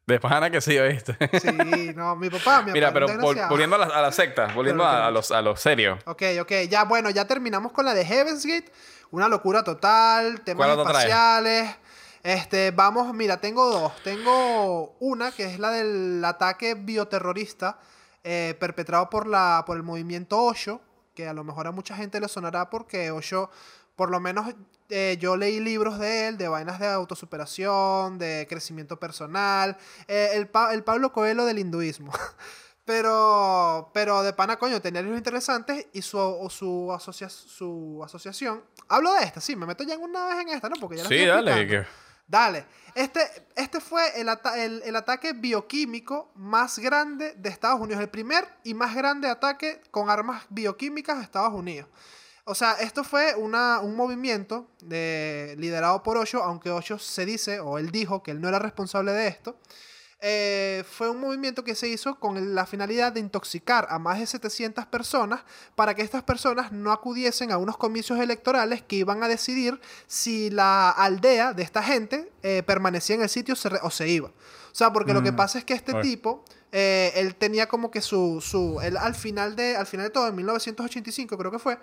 De pana que sí, ¿oíste? Sí, no, mi papá, mi Mira, papá, pero un vol- volviendo a la, a la secta, volviendo a, a los, a los serios. Ok, ok, ya bueno, ya terminamos con la de Heaven's Gate. Una locura total, temas espaciales. Este, vamos, mira, tengo dos. Tengo una que es la del ataque bioterrorista eh, perpetrado por, la, por el movimiento Osho, que a lo mejor a mucha gente le sonará porque Osho, por lo menos eh, yo leí libros de él, de vainas de autosuperación, de crecimiento personal, eh, el, Pa- el Pablo Coelho del hinduismo. Pero, pero de pana, coño, tenía libros interesantes y su, o su, asocia- su asociación. Hablo de esta, sí, me meto ya en una vez en esta, ¿no? Porque ya la Sí, estoy dale. que- Dale. Este, este fue el, ata- el- el ataque bioquímico más grande de Estados Unidos. El primer y más grande ataque con armas bioquímicas de Estados Unidos. O sea, esto fue una, un movimiento de, liderado por Osho, aunque Osho se dice, o él dijo que él no era responsable de esto. Eh, fue un movimiento que se hizo con la finalidad de intoxicar a más de 700 personas para que estas personas no acudiesen a unos comicios electorales que iban a decidir si la aldea de esta gente eh, permanecía en el sitio o se iba. O sea, porque lo que Mm, pasa es que este tipo, eh, él tenía como que su, su él al final de, al final de todo, en 1985 creo que fue,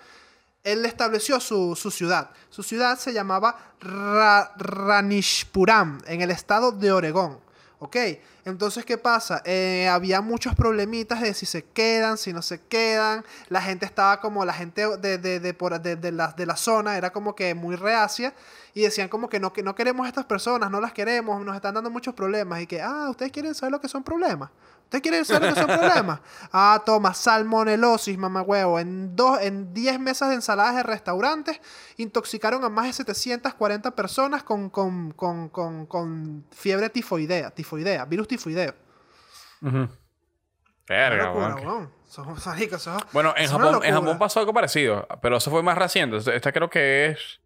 él estableció su, su ciudad. Su ciudad se llamaba Ra- Ranishpuram, en el estado de Oregón. ¿Ok? Entonces, ¿qué pasa? Eh, había muchos problemitas de si se quedan, si no se quedan. La gente estaba como, la gente de, de, de, por- de- la, la zona era como que muy reacia. y decían como que no, que no queremos a estas personas, no las queremos, nos están dando muchos problemas y que, ah, ustedes quieren saber lo que son problemas. ¿Ustedes quieren saber que son problemas? Ah, toma, salmonelosis, mamá huevo. En, dos, en 10 mesas de ensaladas de restaurantes intoxicaron a más de 740 personas con, con, con, con, con fiebre tifoidea, tifoidea, virus tifoideo. Ujú. Una Verga, locura. Son- son- Bueno, en Japón, en. Japón pasó algo parecido, pero eso fue más reciente. Esta creo que es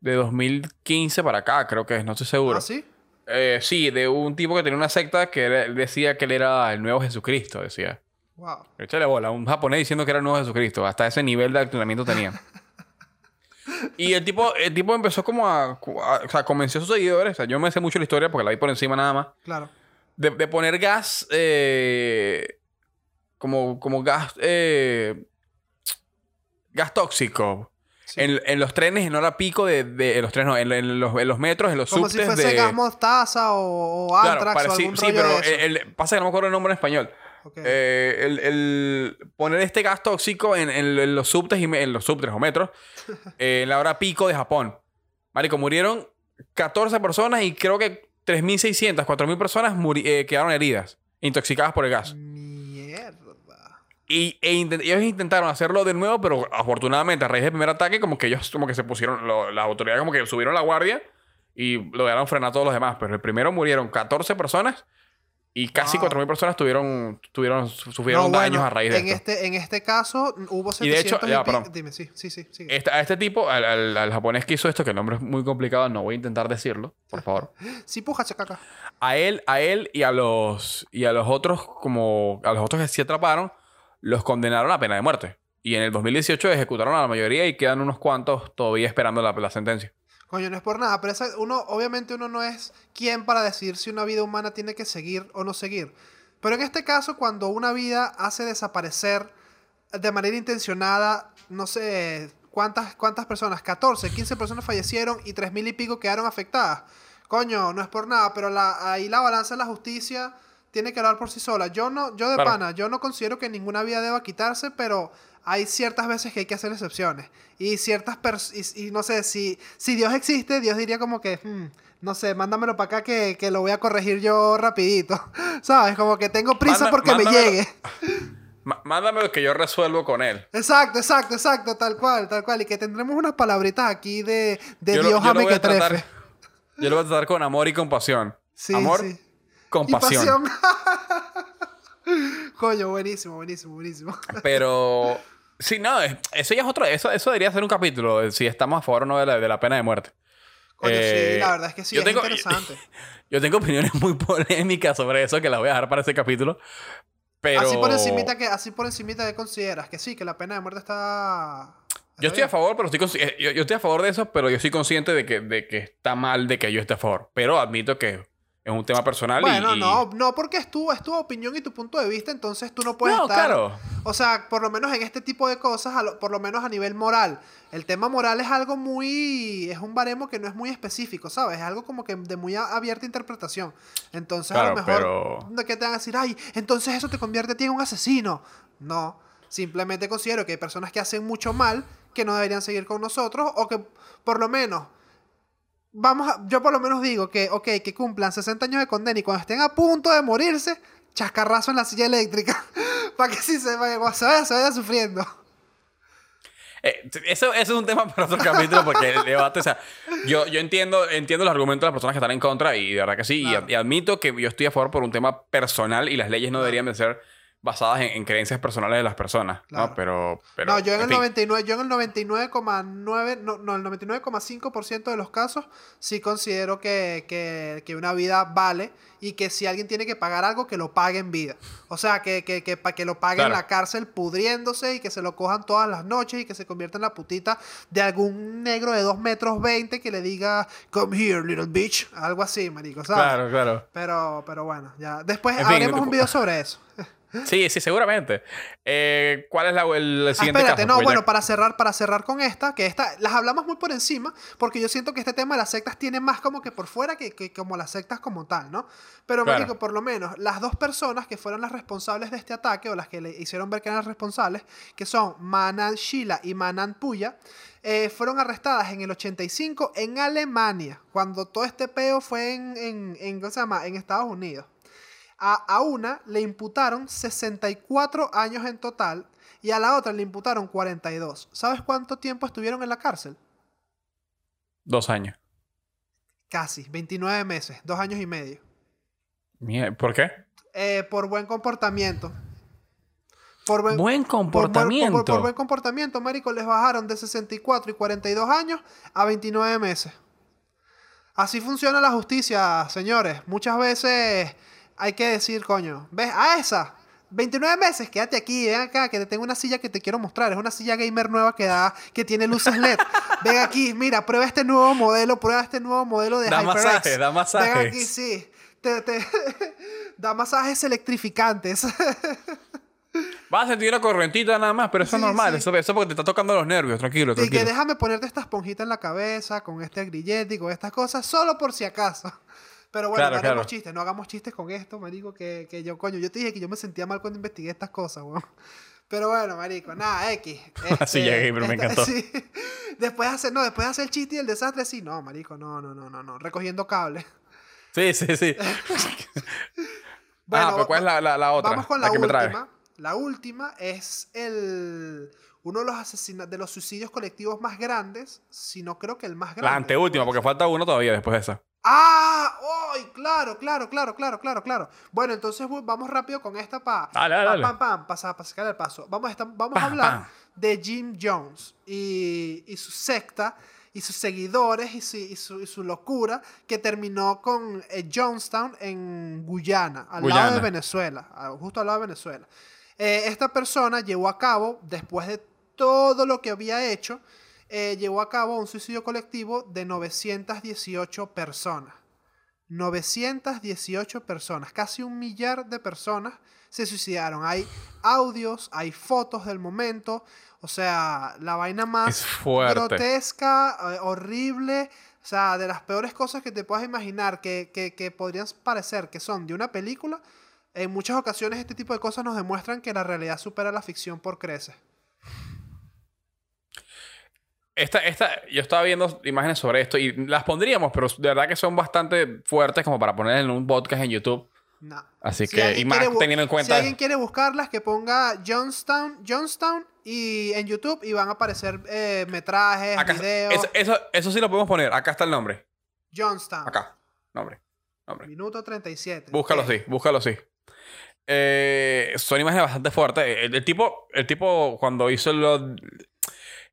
de 2015 para acá, creo que es, no estoy seguro. ¿Ah, sí? Eh, sí, de un tipo que tenía una secta que era- decía que él era el nuevo Jesucristo, decía. Wow. Échale bola, un japonés diciendo que era el nuevo Jesucristo. Hasta ese nivel de adoctrinamiento tenía. y el tipo, el tipo empezó como a, a- O sea, convenció a sus seguidores. O sea, yo me sé mucho la historia porque la vi por encima nada más. Claro. De, de poner gas. eh, como, como gas. eh, gas tóxico. Sí. En, en los trenes, en hora pico de, de- en los trenes, no, en, en los, en los metros, en los Como si subtes fuese de. gas mostaza o, o Claro, o sí, algún sí, rollo pero de el, el- pasa que no me acuerdo el nombre en español. Eh, el, el poner este gas tóxico en, en- los subtes y me- en los subtes o metros eh, en la hora pico de Japón. Marico, murieron 14 personas y creo que 3.600, 4.000 personas eh, quedaron heridas, intoxicadas por el gas. Mierda. Y e intent- ellos intentaron hacerlo de nuevo, pero afortunadamente a raíz del primer ataque, como que ellos como que se pusieron, lo- las autoridades como que subieron la guardia y lograron frenar a todos los demás. Pero el primero murieron 14 personas y casi Wow. 4.000 personas tuvieron, tuvieron, su- sufrieron No, daños bueno, a raíz de en esto. este En este caso hubo 700 Y de hecho- ya, perdón. Dime, sí, sí, sí. sigue. Este- a este tipo, al, al- al japonés que hizo esto, que el nombre es muy complicado, no voy a intentar decirlo, por favor. Sí, puja, chacaca. A él, a él y a los y a los otros como a los otros que sí atraparon, los condenaron a pena de muerte. Y en el 2018 ejecutaron a la mayoría y quedan unos cuantos todavía esperando la, sentencia. Coño, no es por nada, pero esa- uno, obviamente uno no es quien para decir si una vida humana tiene que seguir o no seguir. Pero en este caso, cuando una vida hace desaparecer de manera intencionada, no sé cuántas, cuántas personas, 14, 15 personas fallecieron y 3.000 y pico quedaron afectadas. Coño, no es por nada, pero ahí la balanza de la justicia tiene que hablar por sí sola. Yo no, yo de Claro. pana, yo no considero que ninguna vida deba quitarse, pero hay ciertas veces que hay que hacer excepciones. Y ciertas personas, y, y no sé, si, si Dios existe, Dios diría como que, "Hmm, no sé, mándamelo para acá que, que lo voy a corregir yo rapidito. ¿Sabes? Como que tengo prisa Manda- porque me mándamelo. llegue. Ma- mándame lo que yo resuelvo con él. Exacto, exacto, exacto, tal cual, tal cual. Y que tendremos unas palabritas aquí de, de Yo lo- Dios yo lo voy a tratar- Yo lo voy a tratar con amor y compasión. Sí, amor, sí. Compasión. pasión. Coño, buenísimo, buenísimo, buenísimo. Pero sí, no, es- eso ya es otro, eso, eso debería ser un capítulo si estamos a favor o no de la, de la pena de muerte. Coño, Eh, sí, la verdad es que sí, yo es tengo- interesante. Yo tengo opiniones muy polémicas sobre eso que las voy a dejar para ese capítulo. Pero Así por encimita que, así por encimita que consideras que sí, que la pena de muerte está. yo estoy a favor, pero estoy eh, yo, yo estoy a favor de eso, pero yo soy consciente de que, de que está mal de que yo esté a favor. Pero admito que es un tema personal Bueno, y, no, no, porque es tu, es tu opinión y tu punto de vista, entonces tú no puedes No, estar. claro. O sea, por lo menos en este tipo de cosas, lo- por lo menos a nivel moral. El tema moral es algo muy. Es un baremo que no es muy específico, ¿sabes? Es algo como que de muy abierta interpretación. Entonces, a lo mejor. pero- ¿De qué te van a decir? Ay, entonces eso te convierte a ti en un asesino. No. Simplemente considero que hay personas que hacen mucho mal que no deberían seguir con nosotros o que, por lo menos. Vamos a, yo por lo menos digo que, ok, que cumplan 60 años de condena y cuando estén a punto de morirse, chascarrazo en la silla eléctrica. para que sí se vaya, se vaya, se vaya sufriendo. Eh, eso, eso es un tema para otro capítulo porque el debate, o sea, yo, yo entiendo, entiendo los argumentos de las personas que están en contra y de verdad que sí, y- y, admito que yo estoy a favor por un tema personal y las leyes no deberían de ser basadas en, en creencias personales de las personas, Claro. ¿no? Pero, pero no, yo en, el fin. 99, yo en el 99,9, no, no, el 99,5% de los casos sí considero que, que, que una vida vale y que si alguien tiene que pagar algo, que lo pague en vida. O sea, que, que, que, que lo pague en la cárcel pudriéndose y que se lo cojan todas las noches y que se convierta en la putita de algún negro de 2 metros 20 que le diga, come here, little bitch. Algo así, marico, ¿sabes? Claro, claro. Pero, pero bueno, ya. Después En fin, haremos un video sobre eso. Sí, sí, seguramente. Eh, ¿Cuál es la, el, Ah, siguiente espérate, caso? no, Pues ya- bueno, para cerrar, para cerrar con esta, que esta las hablamos muy por encima, porque yo siento que este tema de las sectas tiene más como que por fuera que, que como las sectas como tal, ¿no? Pero, Claro. marico, por lo menos, las dos personas que fueron las responsables de este ataque, o las que le hicieron ver que eran responsables, que son Manan Shila y Manan Puya, eh, fueron arrestadas en el 85 en Alemania, cuando todo este peo fue en, en, en, ¿cómo se llama? en Estados Unidos. A, a una le imputaron 64 años en total y a la otra le imputaron 42. ¿Sabes cuánto tiempo estuvieron en la cárcel? Dos años. Casi, 29 meses, dos años y medio. ¿Por qué? Eh, por buen comportamiento. Por buen, Buen por- por- comportamiento. Por, por buen comportamiento, Marico, les bajaron de 64 y 42 años a 29 meses. Así funciona la justicia, señores. Muchas veces hay que decir, coño, ¿ves? A esa, 29 meses, quédate aquí, ven acá, que te tengo una silla que te quiero mostrar. Es una silla gamer nueva que da, que tiene luces LED. ven aquí, mira, prueba este nuevo modelo, prueba este nuevo modelo de Da HyperX. masajes, da masajes. Ven aquí, sí. Te, te- da masajes electrificantes. Vas a sentir una corrientita nada más, pero eso Sí, es normal. sí. Eso, eso es porque te está tocando los nervios. Tranquilo, Y que tranquilo. déjame ponerte esta esponjita en la cabeza con este grillete y con estas cosas, solo por si acaso. Pero bueno, Claro, no hagamos claro. chistes, no hagamos chistes con esto, marico, que, que yo, coño, yo te dije que yo me sentía mal cuando investigué estas cosas, weón. Pero bueno, marico, nada, X. Este, Sí, ya, gamer, me encantó. sí. Después de hacer, no, después de hacer el chiste y el desastre, sí, no, marico, no, no, no, no, no, recogiendo cables. Sí, sí, sí. Bueno, ah, pero ¿cuál es la, la, la otra? Vamos con la, que me trae. última. La última es el uno de los asesinatos, de los suicidios colectivos más grandes, si no creo que el más grande. La anteúltima, porque falta uno todavía después de esa. ¡Ah! ¡Ay! claro, claro, claro, claro, claro, claro. Bueno, entonces vamos rápido con esta para Dale, dale, pam, pam, para sacar el paso. Vamos a, esta- vamos a hablar pam. de Jim Jones y, y su secta y sus seguidores y su, y su, y su locura que terminó con eh, Jonestown en Guyana, al lado de. Venezuela, justo al lado de Venezuela. Eh, esta persona llevó a cabo, después de todo lo que había hecho, eh, llevó a cabo un suicidio colectivo de 918 personas. 918 personas, casi un millar de personas se suicidaron. Hay audios, hay fotos del momento, o sea, la vaina más grotesca, eh, horrible, o sea, de las peores cosas que te puedas imaginar que, que, que podrían parecer que son de una película. En muchas ocasiones este tipo de cosas nos demuestran que la realidad supera la ficción por creces. Esta, esta, yo estaba viendo imágenes sobre esto y las pondríamos, pero de verdad que son bastante fuertes como para poner en un podcast en YouTube. No. Así Si que, y más teniendo en Si cuenta. alguien quiere buscarlas, que ponga Johnstown, Johnstown y en YouTube y van a aparecer eh, metrajes, acá, videos. eso, eso, eso sí lo podemos poner. Acá está el nombre. Johnstown. Acá. Nombre. Nombre. Minuto 37. Búscalo así, búscalo así. Eh, son imágenes bastante fuertes. El, el tipo, el tipo cuando hizo lo...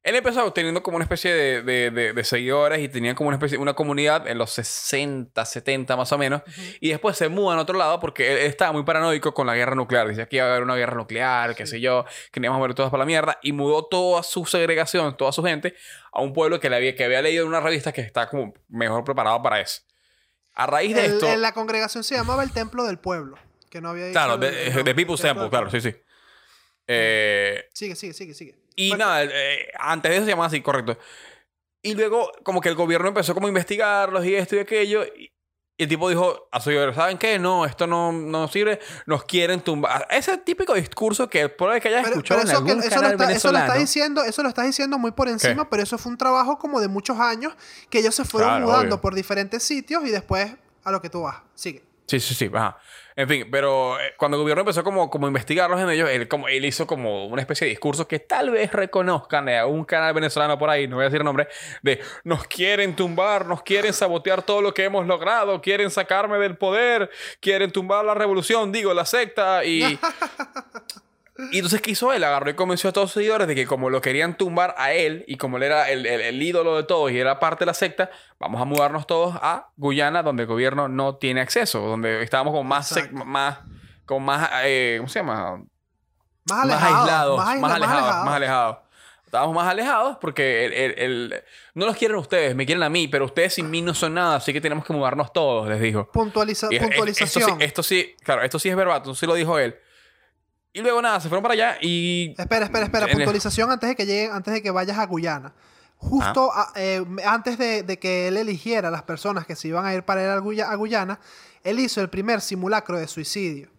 Él empezó teniendo como una especie de, de- de- de seguidores y tenía como una especie una comunidad en los 60, 70 más o menos. Y después se mudan a otro lado porque él, él estaba muy paranoico con la guerra nuclear. Decía que iba a haber una guerra nuclear, qué Sí. sé yo, que íbamos a morir todos para la mierda. Y mudó toda su segregación, toda su gente a un pueblo que, le había, que había leído en una revista que está como mejor preparado para eso. A raíz de El- esto... en la congregación se llamaba el Templo del Pueblo. Que no había Claro, de, el. People's Temple, claro, sí, sí. Eh, Sigue, sigue, sigue, sigue. Y Bueno, nada, eh, antes de eso se llamaba así, correcto. Y luego, como que el gobierno empezó como a investigarlos y esto y aquello. Y, el tipo dijo a su ¿saben qué? No, esto no, no sirve. Nos quieren tumbar. Ese típico discurso que puede que hayas Pero, escuchado pero en eso, que- algún eso lo canal está, eso lo venezolano. estás diciendo, eso lo estás diciendo muy por encima, pero eso fue un trabajo como de muchos años que ellos se fueron Claro, mudando obvio. por diferentes sitios y después a lo que tú vas. Sigue. Sí, sí, sí. Ajá. En fin, pero eh, cuando el gobierno empezó como, como a investigarlos en ellos, él, como, él hizo como una especie de discurso que tal vez reconozcan de un canal venezolano por ahí, no voy a decir nombre, de nos quieren tumbar, nos quieren sabotear todo lo que hemos logrado, quieren sacarme del poder, quieren tumbar la revolución, digo, la secta y... Y entonces, ¿qué hizo él? Agarró y convenció a todos sus seguidores de que como lo querían tumbar a él y como él era el, el- el ídolo de todos y era parte de la secta, vamos a mudarnos todos a Guyana, donde el gobierno no tiene acceso, donde estábamos como más, más, como más, eh, ¿cómo se llama? Más alejados. aislados, más, aisla- alejados, más alejados. Estábamos más alejados porque el, el- el- no los quieren ustedes, me quieren a mí, pero ustedes sin mí no son nada, así que tenemos que mudarnos todos, les dijo. Puntualiza- es- puntualización. Esto sí, esto sí, claro, esto sí es verbatim, sí lo dijo él. Y luego nada, se fueron para allá y... Espera, espera, espera. Puntualización antes de que lleguen, antes de que vayas a Guyana. Justo Ah. a- eh, antes de, de que él eligiera las personas que se iban a ir para ir a, Guya- a Guyana, él hizo el primer simulacro de suicidio.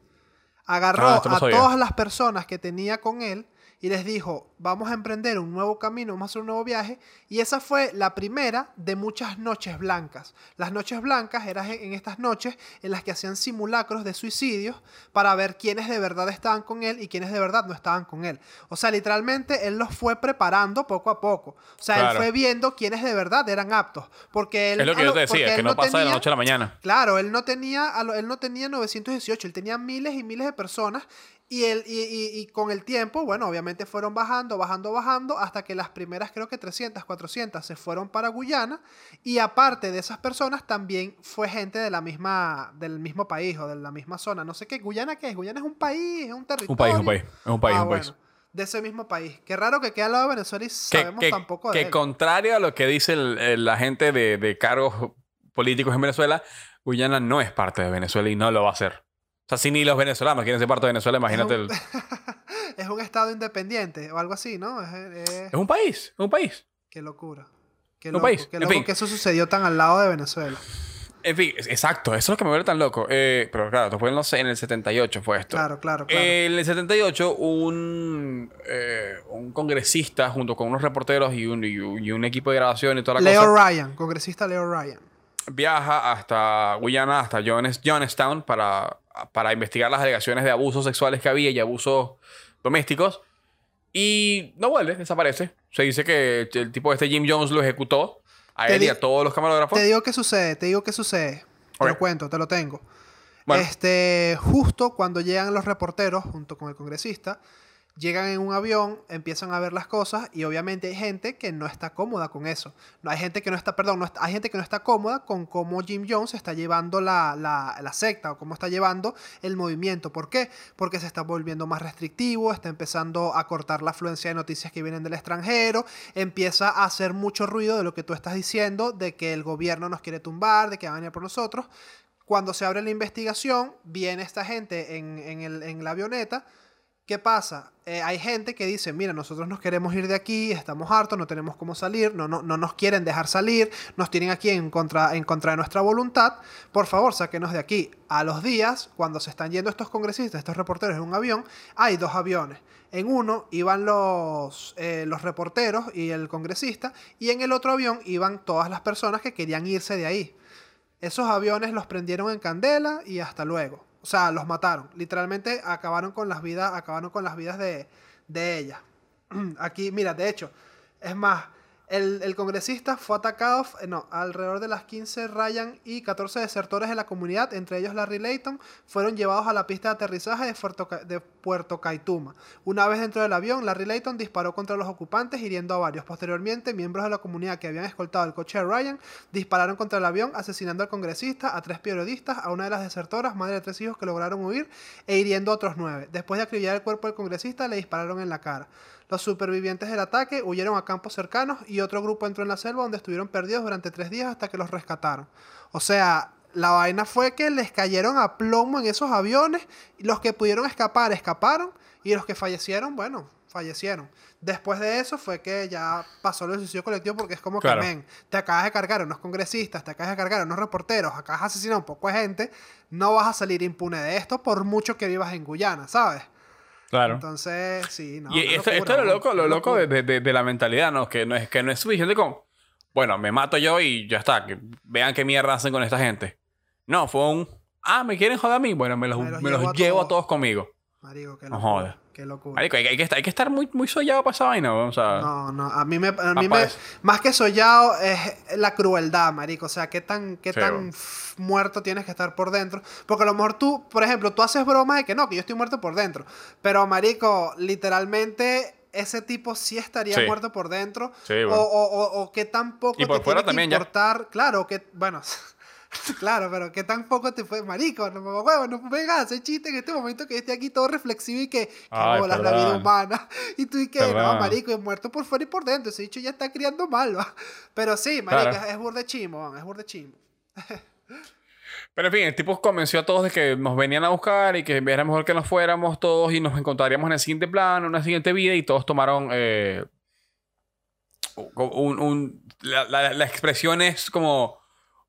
Agarró Ah, no a todas las personas que tenía con él y les dijo, vamos a emprender un nuevo camino, vamos a hacer un nuevo viaje. Y esa fue la primera de muchas noches blancas. Las noches blancas eran en estas noches en las que hacían simulacros de suicidios para ver quiénes de verdad estaban con él y quiénes de verdad no estaban con él. O sea, literalmente él los fue preparando poco a poco. O sea, él fue viendo quiénes de verdad eran aptos. Porque él, Es lo que yo lo- te decía, que no pasa de la tenía- noche a la mañana. Claro, él no tenía, él no tenía 918, él tenía miles y miles de personas y, él, y, y- y con el tiempo, bueno, obviamente fueron bajando, bajando, bajando, hasta que las primeras creo que 300, 400 se fueron para Guyana y aparte de esas personas también fue gente de la misma, del mismo país o de la misma zona. No sé qué, Guyana qué es, Guyana es un país, es un territorio. Un país, un país. Es un país, Ah, un país. bueno, de ese mismo país. Qué raro que queda al lado de Venezuela y sabemos que- tan poco de que él. contrario a lo que dice el- el- la gente de, de cargos políticos en Venezuela, Guyana no es parte de Venezuela y no lo va a hacer. O sea, si ni los venezolanos quieren ser parte de Venezuela, imagínate. un- el- es un estado independiente o algo así, ¿no? Es- es- Es un país, es un país. Qué locura. Qué Un loco, país, qué en loco fin. que eso sucedió tan al lado de Venezuela. En fin, exacto, eso es lo que me vuelve tan loco. Eh, pero claro, esto fue en, los- en el 78 fue esto. Claro, claro, claro. En el 78, un, eh, un congresista junto con unos reporteros y un, y un, y un equipo de grabación y toda la Leo cosa Ryan, congresista Leo Ryan. Viaja hasta Guyana, hasta Jones- Jonestown, para, para investigar las alegaciones de abusos sexuales que había y abusos domésticos. Y no vuelve, desaparece. Se dice que el tipo este Jim Jones lo ejecutó a Te él y a todos los camarógrafos. Te digo qué sucede, te digo qué sucede. Te lo cuento, te lo tengo. Bueno. Este, justo cuando llegan los reporteros junto con el congresista, llegan en un avión, empiezan a ver las cosas y obviamente hay gente que no está cómoda con eso. No hay gente que no está, perdón, no está- hay gente que no está cómoda con cómo Jim Jones está llevando la, la- secta o cómo está llevando el movimiento. ¿Por qué? Porque se está volviendo más restrictivo, está empezando a cortar la afluencia de noticias que vienen del extranjero, empieza a hacer mucho ruido de lo que tú estás diciendo, de que el gobierno nos quiere tumbar, de que van a venir por nosotros. Cuando se abre la investigación, viene esta gente en, en el- en la avioneta. ¿Qué pasa? Eh, hay gente que dice, mira, nosotros nos queremos ir de aquí, estamos hartos, no tenemos cómo salir, no, no, no nos quieren dejar salir, nos tienen aquí en contra, en contra de nuestra voluntad, por favor, sáquenos de aquí. A los días, cuando se están yendo estos congresistas, estos reporteros en un avión, hay dos aviones. En uno iban los, eh, los reporteros y el congresista, y en el otro avión iban todas las personas que querían irse de ahí. Esos aviones los prendieron en candela y hasta luego. O sea, los mataron. Literalmente acabaron con las vidas, acabaron con las vidas de, de ellas. Aquí, mira, de hecho, es más, el, congresista fue atacado, no, alrededor de las 15 Ryan y 14 desertores de la comunidad, entre ellos Larry Layton, fueron llevados a la pista de aterrizaje de Puerto, de Puerto Caituma. Una vez dentro del avión, Larry Layton disparó contra los ocupantes, hiriendo a varios. Posteriormente, miembros de la comunidad que habían escoltado el coche de Ryan dispararon contra el avión, asesinando al congresista, a tres periodistas, a una de las desertoras, madre de tres hijos que lograron huir, e hiriendo a otros nueve. Después de acribillar el cuerpo del congresista, le dispararon en la cara. Los supervivientes del ataque huyeron a campos cercanos y otro grupo entró en la selva donde estuvieron perdidos durante tres días hasta que los rescataron. O sea, la vaina fue que les cayeron a plomo en esos aviones y los que pudieron escapar escaparon y los que fallecieron, bueno, fallecieron. Después de eso fue que ya pasó el suicidio colectivo porque es como Claro. que, men, te acabas de cargar a unos congresistas, te acabas de cargar a unos reporteros, acabas de asesinar a un poco de gente, no vas a salir impune de esto por mucho que vivas en Guyana, ¿sabes? Claro. Entonces, sí, no. y esto, locura, esto es lo loco, lo loco de, de- de la mentalidad, ¿no? Que no es, que no es suficiente con, bueno, me mato yo y ya está, que vean qué mierda hacen con esta gente. No, fue un, ah, ¿me quieren joder a mí? Bueno, me los, Me los me los llevo a llevo a todos. conmigo. Marico, qué No jodas. Qué locura. Marico, hay, hay que estar, hay que estar muy, muy sollado para esa vaina, ¿no? o sea... No, no, a mí me, a mí me más que sollado es la crueldad, marico, o sea, qué tan qué Sí, tan bueno. muerto tienes que estar por dentro, porque a lo mejor tú, por ejemplo, tú haces broma de que no, que yo estoy muerto por dentro, pero marico, literalmente ese tipo sí estaría Sí. muerto por dentro Sí, o, bueno. o, o, o qué tan poco Y por te fuera tiene también que ya. importar, claro, que bueno, Claro, pero qué tan poco te fue, marico, no, mamá huevo, no vengas a hacer chiste en este momento que estoy aquí todo reflexivo y que, que Ay, bolas la vida humana. Y tú y que, no, marico, es muerto por fuera y por dentro. Ese dicho ya está criando mal, va. Pero sí, marico, Claro. es, es burde chimo, es burde chimo. Pero en fin, el tipo convenció a todos de que nos venían a buscar y que era mejor que nos fuéramos todos y nos encontraríamos en el siguiente plano, en una siguiente vida y todos tomaron... eh, un, un- la, la- la expresión es como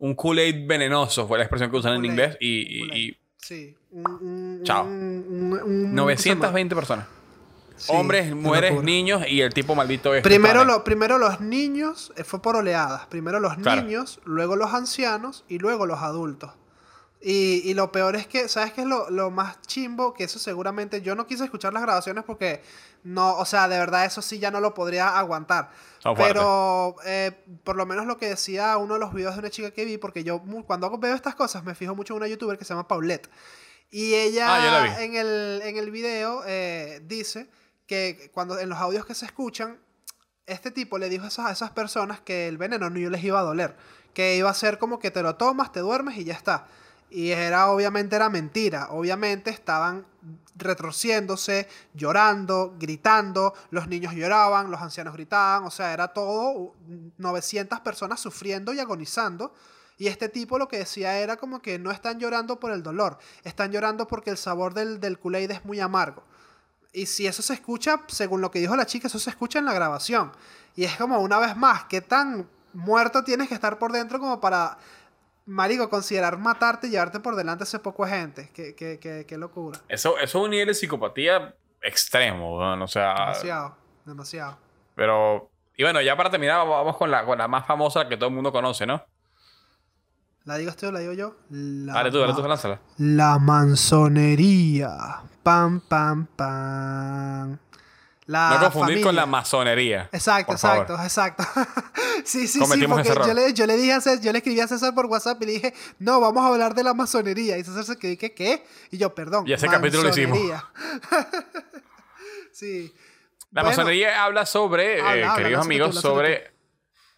un Kool-Aid venenoso, fue la expresión que usan en inglés y, y- y Sí. Chao. un- un- un- 920 personas. Sí, Hombres, mujeres, niños y el tipo maldito este. Primero, lo, primero los niños, eh, fue por oleadas. Primero los Claro. niños, luego los ancianos y luego los adultos. Y, y lo peor es que, ¿sabes qué es lo, lo más chimbo? Que eso seguramente yo no quise escuchar las grabaciones porque no, o sea, de verdad eso sí ya no lo podría aguantar. Pero eh, por lo menos lo que decía uno de los videos de una chica que vi, porque yo cuando veo estas cosas me fijo mucho en una youtuber que se llama Paulette. Y ella Ah, en el, en el video eh, dice que cuando en los audios que se escuchan, este tipo le dijo a esas, a esas personas que el veneno no les iba a doler, que iba a ser como que te lo tomas, te duermes y ya está. Y era obviamente era mentira, obviamente estaban retorciéndose, llorando, gritando, los niños lloraban, los ancianos gritaban, o sea, era todo 900 personas sufriendo y agonizando. Y este tipo lo que decía era como que no están llorando por el dolor, están llorando porque el sabor del, del Kool-Aid es muy amargo. Y si eso se escucha, según lo que dijo la chica, eso se escucha en la grabación. Y es como, una vez más, ¿qué tan muerto tienes que estar por dentro como para, marico, considerar matarte y llevarte por delante a ese poco de gente? Qué, qué, qué, qué locura. Eso, eso es un nivel de psicopatía extremo, weón, O sea. Demasiado, demasiado. Pero. Y bueno, ya para terminar, vamos con la, con la más famosa que todo el mundo conoce, ¿no? ¿La digo usted o la digo yo? La, Dale tú, dale tú, lánzala. la manzonería. Pam, pam, pam. La no confundir con la masonería. Exacto, favor. exacto, exacto. sí, sí, Cometimos sí, ese porque error. yo le, yo le dije a César, yo le escribí a César por WhatsApp y le dije, no, vamos a hablar de la masonería. Y César se quedó, ¿qué? ¿Qué? Y yo, perdón. Y ese capítulo lo hicimos. sí. La Bueno, masonería habla sobre, Habla, eh, habla, queridos amigos, tú, sobre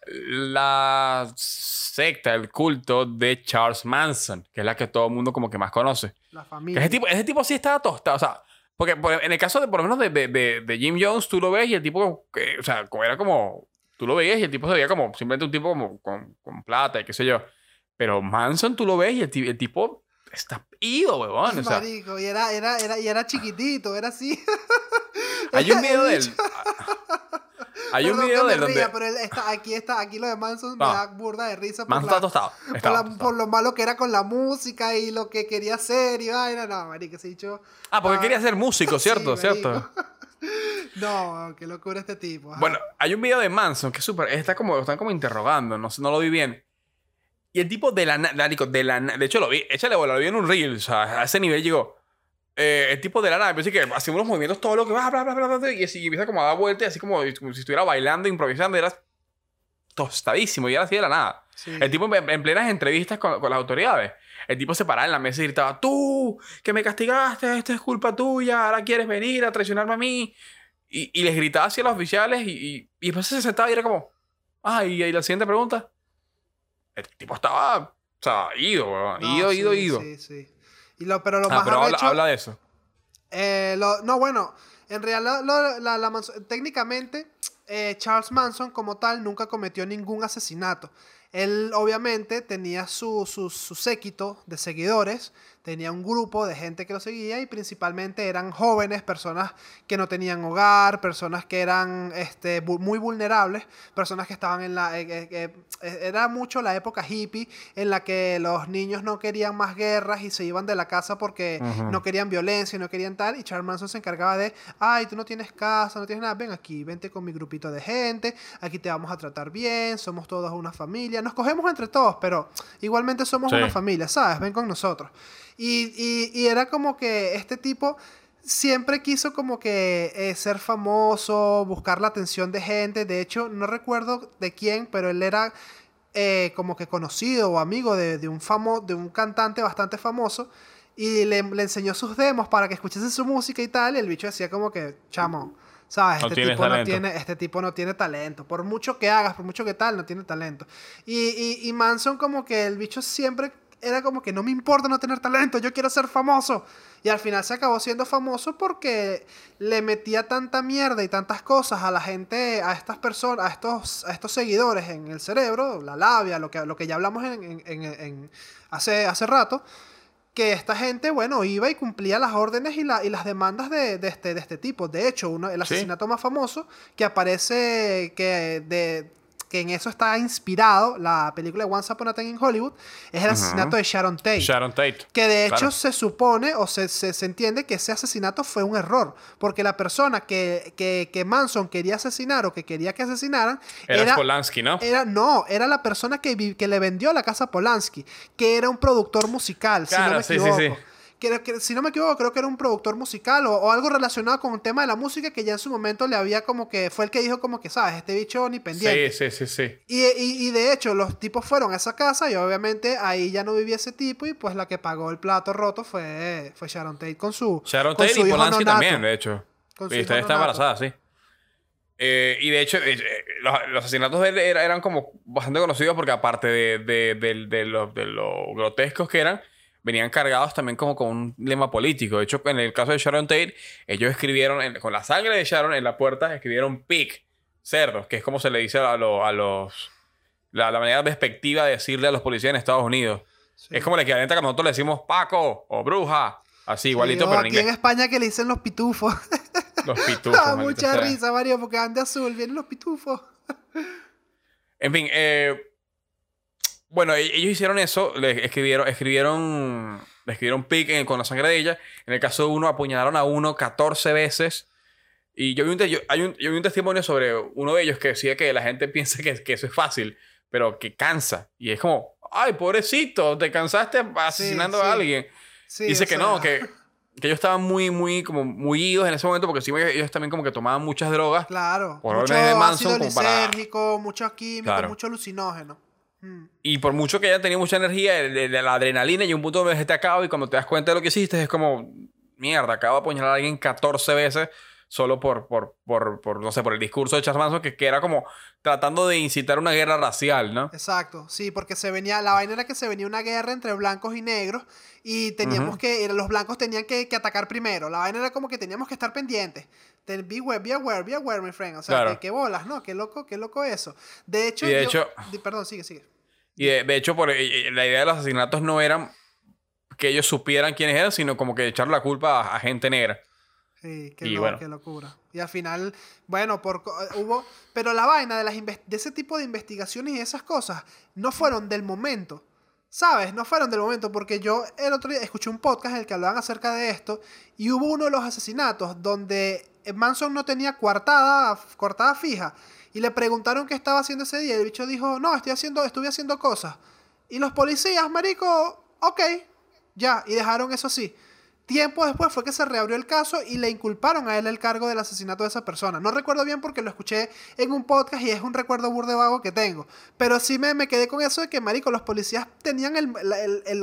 la secta, el culto de Charles Manson, que es la que todo el mundo como que más conoce. La Que familia. ese tipo, ese tipo sí estaba tostado, o sea, porque por- en el caso de, por lo menos de, de, de- de Jim Jones, tú lo ves y el tipo, que, o sea, era como, tú lo veías y el tipo se veía como, simplemente un tipo como con, con plata y qué sé yo. Pero Manson tú lo ves y el, el tipo está ido, huevón, o sea, Marico, y era, era, era, y era chiquitito, era así. hay un video de él. Hay un video de donde pero él está, aquí está, aquí lo de Manson No. me da burda de risa por, Manson la- está tostado. por, estaba la- tostado. por lo malo que era con la música y lo que quería hacer y vaina. No, ese dicho... Ah, porque Ah, quería ser músico, ¿cierto? sí, ¿Cierto? No, qué locura este tipo. ajá. Bueno, hay un video de Manson que es súper. Está como, lo están como interrogando, no, no lo vi bien. Y el tipo de la. de hecho, lo vi. Échale bola, lo vi en un reel. O sea, a ese nivel llegó. Eh, el tipo de la nada empieza que hace unos movimientos todo lo que va, bla, bla, bla, bla, y, así, y empieza como a dar vueltas, así como, como si estuviera bailando, improvisando. Era tostadísimo y era así de la nada. Sí. El tipo en, en plenas entrevistas con, con las autoridades. El tipo se paraba en la mesa y gritaba, tú, que me castigaste, esto es culpa tuya, ahora quieres venir a traicionarme a mí. Y, y les gritaba hacia los oficiales y, y, y después se sentaba y era como, ah, y, y la siguiente pregunta. El tipo estaba, o sea, ido. No, ido, sí, ido, ido. Sí, sí. Y lo, pero lo Ah, más pero habla, de eso. Eh, lo- no, bueno, en realidad lo- la- la Manson- técnicamente eh, Charles Manson como tal nunca cometió ningún asesinato. Él obviamente tenía su, su, su séquito de seguidores, tenía un grupo de gente que lo seguía y principalmente eran jóvenes, personas que no tenían hogar, personas que eran este, muy vulnerables, personas que estaban en la... eh, eh, eh, era mucho la época hippie en la que los niños no querían más guerras y se iban de la casa porque no querían violencia y no querían tal. Y Charles Manson se encargaba de, ay, tú no tienes casa, no tienes nada, ven aquí, vente con mi grupito de gente, aquí te vamos a tratar bien, somos todos una familia, nos cogemos entre todos, pero igualmente somos Sí. una familia, ¿sabes? Ven con nosotros. Y, y- y era como que este tipo siempre quiso como que eh, ser famoso, buscar la atención de gente. De hecho, no recuerdo de quién, pero él era eh, como que conocido o amigo de, de un famo, de un cantante bastante famoso. Y le, le enseñó sus demos para que escuchase su música y tal. Y el bicho decía como que, chamo, ¿sabes? No Este, tipo no tiene, este tipo no tiene talento. Por mucho que hagas, por mucho que tal, no tiene talento. Y, y, y Manson como que el bicho siempre era como que no me importa no tener talento, yo quiero ser famoso. Y al final se acabó siendo famoso porque le metía tanta mierda y tantas cosas a la gente, a estas personas, a estos, a estos seguidores en el cerebro, la labia, lo que, lo que ya hablamos en, en- en- hace, hace rato, que esta gente, bueno, iba y cumplía las órdenes y, la- y las demandas de, de este, de este tipo. De hecho, uno, el Sí. asesinato más famoso que aparece que, de, que en eso está inspirado la película de Once Upon a Time in Hollywood es el asesinato de Sharon Tate. Sharon Tate. Que de hecho Claro. se supone o se, se, se entiende que ese asesinato fue un error. Porque la persona que, que, que Manson quería asesinar o que quería que asesinaran Era, era, Polanski, ¿no? era- no, era la persona que, vi- que le vendió la casa a Polanski, que era un productor musical, si no me sí, sí, equivoco. sí. Que- que- si no me equivoco, creo que era un productor musical o, o algo relacionado con el tema de la música que ya en su momento le había como que, fue el que dijo como que, sabes, este bicho ni pendiente. Sí, sí, sí, sí. Y, y- y de hecho, los tipos fueron a esa casa y obviamente ahí ya no vivía ese tipo y pues la que pagó el plato roto fue, fue Sharon Tate con su Sharon con Tate su y hijo Polanski nonato. también, de hecho. Con Y está, está embarazada, sí. Eh, y de hecho, eh, eh, los, los asesinatos de él era- eran como bastante conocidos porque aparte de, de, de- de lo, de lo grotescos que eran, venían cargados también como con un lema político. De hecho, en el caso de Sharon Tate, ellos escribieron, en- con la sangre de Sharon en la puerta, escribieron pig, cerdos, que es como se le dice a, lo- a los... La, la manera despectiva de decirle a los policías en Estados Unidos. Sí. Es como el equivalente a que nosotros le decimos Paco o bruja. Así, igualito, Sí, pero en aquí en inglés. España que le dicen los pitufos. Los pitufos. maldita mucha sea. risa, Mario, porque van de azul, vienen los pitufos. En fin, eh, bueno, e- ellos hicieron eso, le escribieron, escribieron, le escribieron pic en- con la sangre de ella. En el caso de uno, apuñalaron a uno 14 veces. Y yo vi un, yo- hay un, yo vi un testimonio sobre uno de ellos que decía que la gente piensa que, que eso es fácil, pero que cansa. Y es como, ay, pobrecito, te cansaste asesinando sí. a alguien. Sí, Dice que sea, no, que, que ellos estaban muy, muy, como, muy idos en ese momento porque sí, ellos también como que tomaban muchas drogas. Claro. Por mucho órdenes de Manson ácido como para- mucho químico, Claro. mucho alucinógeno. Y por mucho que ella tenía mucha energía, la adrenalina y un punto donde te acaba y cuando te das cuenta de lo que hiciste es como, mierda, acabo de apuñalar a alguien 14 veces solo por, por, por, por, no sé, por el discurso de Charles Manson que, que era como tratando de incitar una guerra racial, ¿no? Exacto, sí, porque se venía, la vaina era que se venía una guerra entre blancos y negros y teníamos que, los blancos tenían que, que atacar primero. La vaina era como que teníamos que estar pendientes. Ten- Be aware, be aware, be aware, my friend. O sea, Claro. que bolas, ¿no? Qué loco, qué loco eso. De hecho, Y de yo- hecho- perdón, sigue, sigue. Y de, de hecho, por, eh, la idea de los asesinatos no eran que ellos supieran quiénes eran, sino como que echarle la culpa a, a gente negra. Sí, qué, Y lo- bueno. qué locura. Y al final, bueno, por, eh, hubo... Pero la vaina de, las de ese tipo de investigaciones y esas cosas no fueron del momento. ¿Sabes? No fueron del momento porque yo el otro día escuché un podcast en el que hablaban acerca de esto y hubo uno de los asesinatos donde Manson no tenía coartada, coartada fija y le preguntaron qué estaba haciendo ese día y el bicho dijo, no, estoy haciendo, estuve haciendo cosas. Y los policías, marico, ok, ya, y dejaron eso así. Tiempo después fue que se reabrió el caso y le inculparon a él el cargo del asesinato de esa persona. No recuerdo bien porque lo escuché en un podcast y es un recuerdo burde vago que tengo. Pero sí me, me quedé con eso de que, marico, los policías tenían el-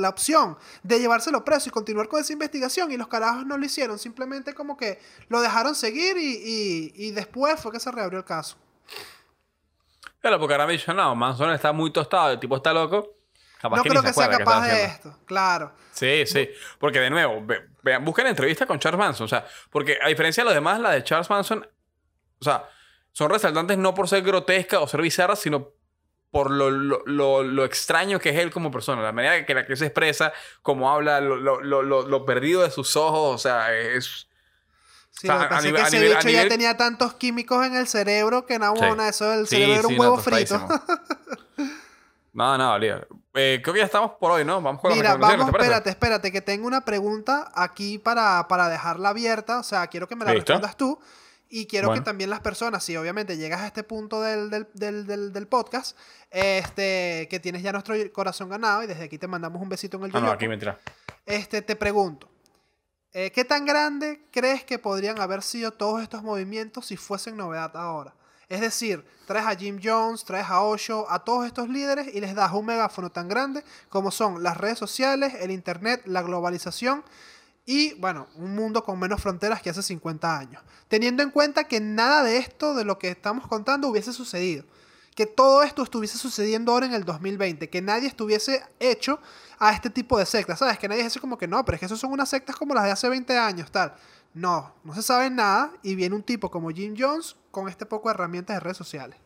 la, opción de llevárselo preso y continuar con esa investigación y los carajos no lo hicieron. Simplemente como que lo dejaron seguir y, y- y después fue que se reabrió el caso. Claro, porque ahora me dicen, no, Manson está muy tostado, el tipo está loco. Capaz no que creo que sea capaz de esto, claro. Sí, sí. Porque de nuevo, ve- vean, busquen entrevista con Charles Manson. O sea, porque a diferencia de los demás, la de Charles Manson, o sea, son resaltantes no por ser grotesca o ser bizarra, sino por lo, lo, lo- lo extraño que es él como persona. La manera que la que se expresa, cómo habla, lo, lo, lo, lo- lo perdido de sus ojos. O sea, es... Sí, O sea, lo que es que ese nivel- bicho nivel- ya tenía tantos químicos en el cerebro que no, Sí. eso del Sí, cerebro era un huevo no, frito. No, no, olvida. Eh, creo que ya estamos por hoy, ¿no? Vamos con Mira, vamos, espérate, espérate, que tengo una pregunta aquí para, para dejarla abierta. O sea, quiero que me la ¿Listo? respondas tú. Y quiero Bueno. que también las personas, si obviamente llegas a este punto del, del, del, del- podcast, este, que tienes ya nuestro corazón ganado, y desde aquí te mandamos un besito en el Ah, no, yoyopo, aquí mentira. este, te pregunto, eh, ¿qué tan grande crees que podrían haber sido todos estos movimientos si fuesen novedad ahora? Es decir, traes a Jim Jones, traes a Osho, a todos estos líderes y les das un megáfono tan grande como son las redes sociales, el internet, la globalización y, bueno, un mundo con menos fronteras que hace 50 años. Teniendo en cuenta que nada de esto, de lo que estamos contando, hubiese sucedido. que todo esto estuviese sucediendo ahora en el 2020, que nadie estuviese hecho a este tipo de sectas, ¿sabes? Que nadie dice como que no, pero es que eso son unas sectas como las de hace 20 años, tal. No, no se sabe nada y viene un tipo como Jim Jones con este poco de herramientas de redes sociales.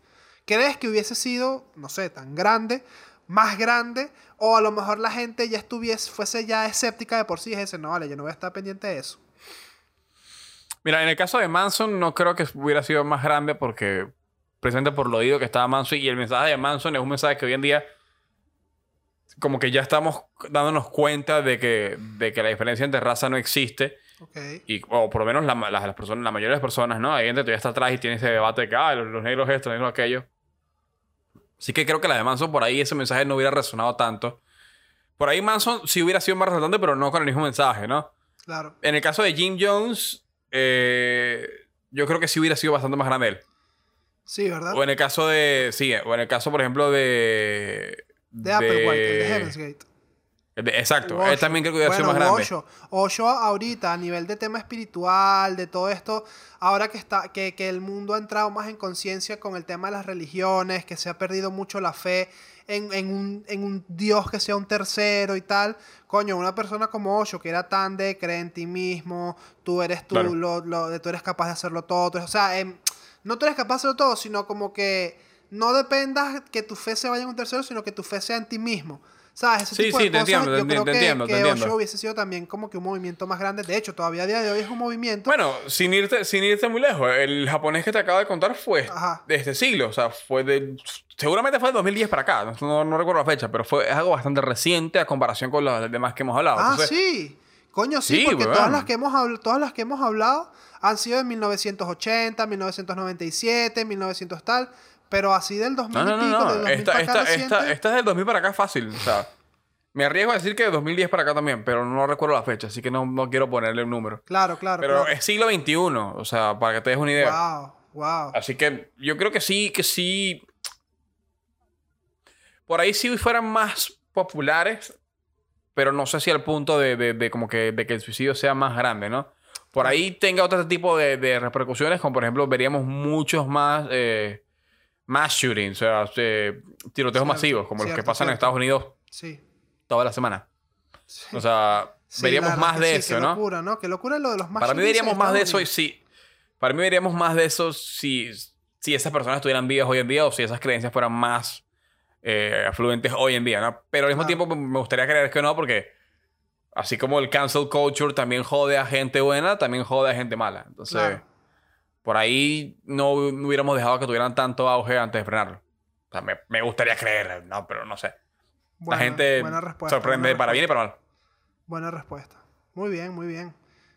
¿Crees que hubiese sido, no sé, tan grande, más grande, o a lo mejor la gente ya estuviese, fuese ya escéptica de por sí y dice, no, vale, yo no voy a estar pendiente de eso? Mira, en el caso de Manson no creo que hubiera sido más grande porque precisamente por lo oído que estaba Manson y el mensaje de Manson es un mensaje que hoy en día como que ya estamos dándonos cuenta de que, de que la diferencia entre raza no existe. Y, o por lo menos la, las personas, la mayoría de las personas, ¿no? Hay gente que todavía está atrás y tiene ese debate de que, ah, los, negros esto, los negros aquello. Así que creo que la de Manson por ahí ese mensaje no hubiera resonado tanto. Por ahí Manson sí hubiera sido más resaltante, pero no con el mismo mensaje, ¿no? Claro. En el caso de Jim Jones, eh, yo creo que sí hubiera sido bastante más grande él. Sí, ¿verdad? O en el caso de. Sí, o en el caso, por ejemplo, de. De, Applewhite, el de Heaven's Gate. Exacto, él también creo que hubiera sido más grande. Osho. Osho ahorita, a nivel de tema espiritual, de todo esto, ahora que, está, que, que el mundo ha entrado más en conciencia con el tema de las religiones, que se ha perdido mucho la fe en, en, un, en, un, Dios que sea un tercero y tal. Coño, una persona como Osho, que era tan de creer en ti mismo, tú eres tú, lo, lo, tú eres capaz de hacerlo todo. O sea, em, no tú eres capaz de hacerlo todo, sino como que no dependas que tu fe se vaya en un tercero, sino que tu fe sea en ti mismo. ¿Sabes? Ese sí, tipo sí, de te cosas, entiendo, yo te, creo te que, entiendo, que te entiendo. Osho hubiese sido también como que un movimiento más grande. De hecho, todavía a día de hoy es un movimiento. Bueno, sin irte, sin irte muy lejos, el japonés que te acabo de contar fue de este siglo. O sea, fue de. Seguramente fue de 2010 para acá. No, no, recuerdo la fecha, pero fue es algo bastante reciente a comparación con los demás que hemos hablado. Ah, sí. Coño, sí, porque todas, las que hemos hablado, todas las que hemos hablado han sido de 1980, 1997, 1900 tal. Pero así del 2000 no, no, no, no. del 2000 esta, esta, esta, esta, es del 2000 para acá fácil. O sea, me arriesgo a decir que de 2010 para acá también, pero no recuerdo la fecha, así que no, no quiero ponerle un número. Claro, claro. Pero claro. es siglo XXI, o sea, para que te des una idea. Wow, wow. Así que yo creo que sí, que sí. Por ahí sí fueran más populares, pero no sé si al punto de, de, de como que, de que el suicidio sea más grande, ¿no? Por ahí tenga otro tipo de, de repercusiones, como por ejemplo veríamos muchos más, eh, más shootings, o sea, eh, tiroteos Cierto, masivos, como los que cierto, pasan en cierto. Estados Unidos Sí. toda la semana. sí. O sea, Sí, veríamos más de eso, qué ¿no? locura, ¿no? Qué locura lo de los más Para mí en veríamos más de eso y sí. Para mí veríamos más de eso si, si esas personas estuvieran vivas hoy en día o si esas creencias fueran más eh, afluentes hoy en día, ¿no? Pero al mismo Claro. tiempo me- me gustaría creer que no porque así como el cancel culture también jode a gente buena, también jode a gente mala. Entonces, Claro. Por ahí no, hubiéramos dejado que tuvieran tanto auge antes de frenarlo. O sea, me, me gustaría creer, no, pero no sé. Buena- la gente sorprende para bien y para mal. Buena respuesta. Muy bien, muy bien.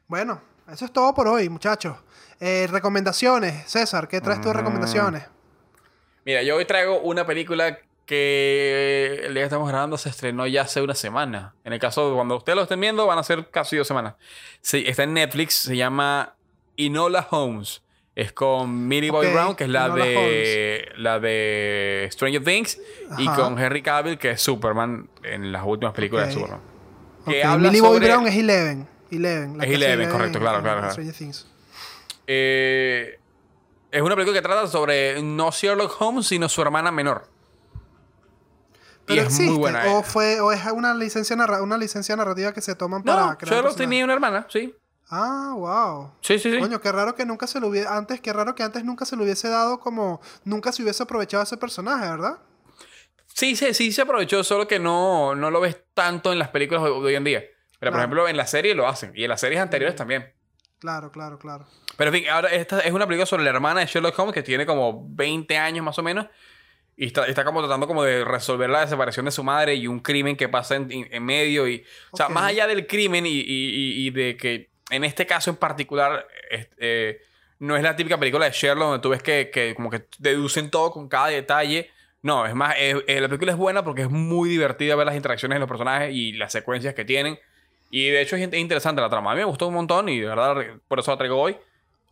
Bueno, eso es todo por hoy, muchachos. Eh, recomendaciones. César, ¿qué traes Mm. recomendaciones? Mira, yo hoy traigo una película que el día que estamos grabando se estrenó ya hace una semana. En el caso de cuando ustedes lo estén viendo, van a ser casi dos semanas. Sí, está en Netflix, se llama Inola Holmes. Es con Millie Ok, Brown, que es la de, la de Stranger Things, y con Henry Cavill, que es Superman en las últimas películas de. Superman. Ok, Que habla Millie sobre- Brown es Eleven. Eleven. la Es Eleven, correcto, en- claro, claro, claro. Stranger Things. Eh, es una película que trata sobre no Sherlock Holmes, sino su hermana menor. Y Pero es existe, muy buena. o fue o es una licencia narra- una licencia narrativa que se toman para No, crear Sherlock tenía una hermana, sí. Ah, wow. Sí, sí, sí. Coño, qué raro que nunca se lo hubiese antes, qué raro que antes nunca se lo hubiese dado como nunca se hubiese aprovechado ese personaje, ¿verdad? Sí, sí, sí se aprovechó, solo que no, no lo ves tanto en las películas de hoy en día. Pero, por ejemplo, en la serie lo hacen. Y en las series anteriores también. Claro, claro, claro. Pero, en fin, ahora esta es una película sobre la hermana de Sherlock Holmes que tiene como 20 años más o menos. Y está, está como tratando como de resolver la desaparición de su madre y un crimen que pasa en, en medio. Y, O sea, más allá del crimen y- y- y de que en este caso en particular eh, no es la típica película de Sherlock donde tú ves que, que como que deducen todo con cada detalle. No, es más, es- eh, la película es buena porque es muy divertida ver las interacciones de los personajes y las secuencias que tienen. Y de hecho es, in- es interesante la trama. A mí me gustó un montón y de verdad por eso la traigo hoy.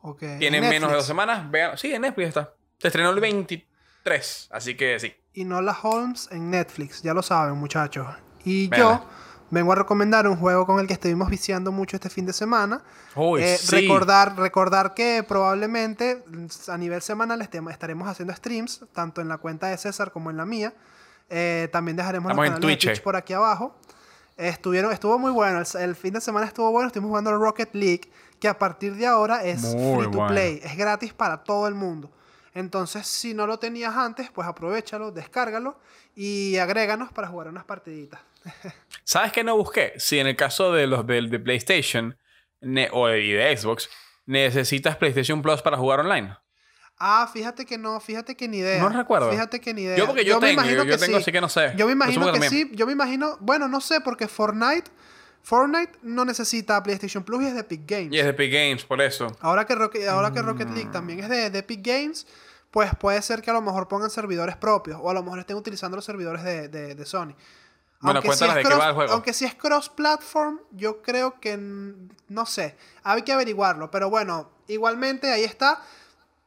Ok. Tiene En menos de dos semanas. Vean, sí, en Netflix está. Se estrenó el 23, así que sí. Y Nola Holmes en Netflix, ya lo saben, muchachos. Y yo vengo a recomendar un juego con el que estuvimos viciando mucho este fin de semana. Eh, sí. recordar, recordar que probablemente a nivel semanal estaremos haciendo streams, tanto en la cuenta de César como en la mía. Eh, también dejaremos Estamos los en canales de Twitch, Twitch eh. por aquí abajo. Estuvieron, estuvo muy bueno. El, el fin de semana estuvo bueno. Estuvimos jugando Rocket League, que a partir de ahora es Muy free to bueno. play. Es gratis para todo el mundo. Entonces, si no lo tenías antes, pues aprovechalo, descárgalo y agréganos para jugar unas partiditas. ¿Sabes qué no busqué? Si en el caso de los de, de PlayStation ne- o de, y de Xbox, necesitas PlayStation Plus para jugar online. Ah, fíjate que no, fíjate que ni idea. No recuerdo. Fíjate que ni idea. Yo porque yo, me tengo, imagino yo, yo que tengo, sí. así que no sé. Yo me imagino Asumo que, sí. Yo me imagino, bueno, no sé, porque Fortnite, Fortnite no necesita PlayStation Plus y es de Epic Games. Y es de Epic Games, por eso. Ahora que Rocket, ahora que Rocket Mm. League también es de, de Epic Games, pues puede ser que a lo mejor pongan servidores propios o a lo mejor estén utilizando los servidores de, de- de Sony. Bueno, cuéntanos es de qué cross- va el juego. Aunque si es cross-platform, yo creo que no sé. Hay que averiguarlo. Pero bueno, igualmente ahí está.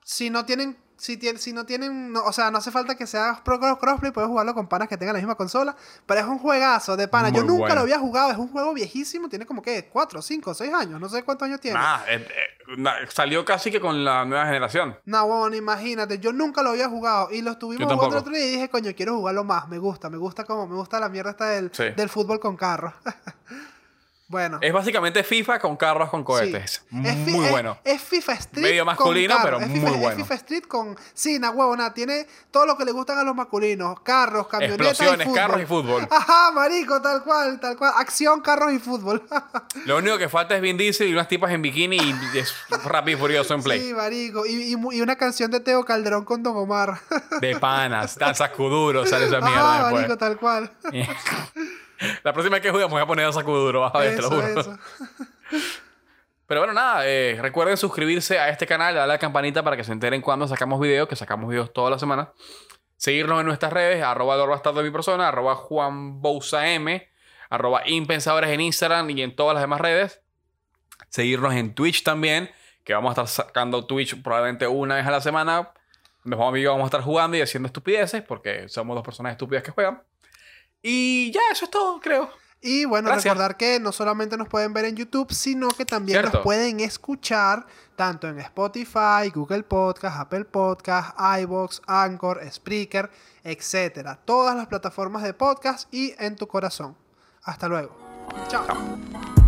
Si no tienen. Si, tien- si no tienen. no- o sea, no hace falta que sea pro cross- crossplay. Puedes jugarlo con panas que tengan la misma consola. Pero es un juegazo de pana. Yo Muy nunca bueno. lo había jugado. Es un juego viejísimo. Tiene como que 4, 5, 6 años. No sé cuántos años tiene. Ah, eh, eh, salió casi que con la nueva generación. No, bueno, imagínate, yo nunca lo había jugado y lo estuvimos Yo jugando el otro día y dije, coño, quiero jugarlo más, me gusta, me gusta como, me gusta la mierda esta del, Sí. del fútbol con carros. bueno. Es básicamente FIFA con carros con cohetes. sí. Es Muy es- bueno. Es, FIFA Street. Medio con masculino, carros. pero es muy FIFA, bueno. Es FIFA Street con. Sí, na huevona, tiene todo lo que le gustan a los masculinos: carros, camionetas. Explosiones, y fútbol. carros y fútbol. Ajá, marico, tal cual, tal cual. Acción, carros y fútbol. Lo único que falta es Vin Diesel y unas tipas en bikini y es rápido y furioso en play. sí, marico. Y, y mu- y una canción de Teo Calderón con Don Omar. De panas, danza Kuduro, sale esa Ajá, mierda después. marico, tal cual. La próxima vez que juguemos voy a poner danza Kuduro, vas a ver, te lo juro. eso. Pero bueno, nada, eh, recuerden suscribirse a este canal, darle a la campanita para que se enteren cuando sacamos videos, que sacamos videos todas las semanas. Seguirnos en nuestras redes, arroba de mi persona, arroba Juan Bouza M, arroba Impensadores en Instagram y en todas las demás redes. Seguirnos en Twitch también, que vamos a estar sacando Twitch probablemente una vez a la semana. Nos vamos a estar jugando y haciendo estupideces, porque somos dos personas estúpidas que juegan. Y ya, eso es todo, creo. Y bueno, Gracias. recordar que no solamente nos pueden ver en YouTube, sino que también Cierto. nos pueden escuchar tanto en Spotify, Google Podcast, Apple Podcast, iBox, Anchor, Spreaker, etcétera. Todas las plataformas de podcast y en tu corazón. Hasta luego. Chao.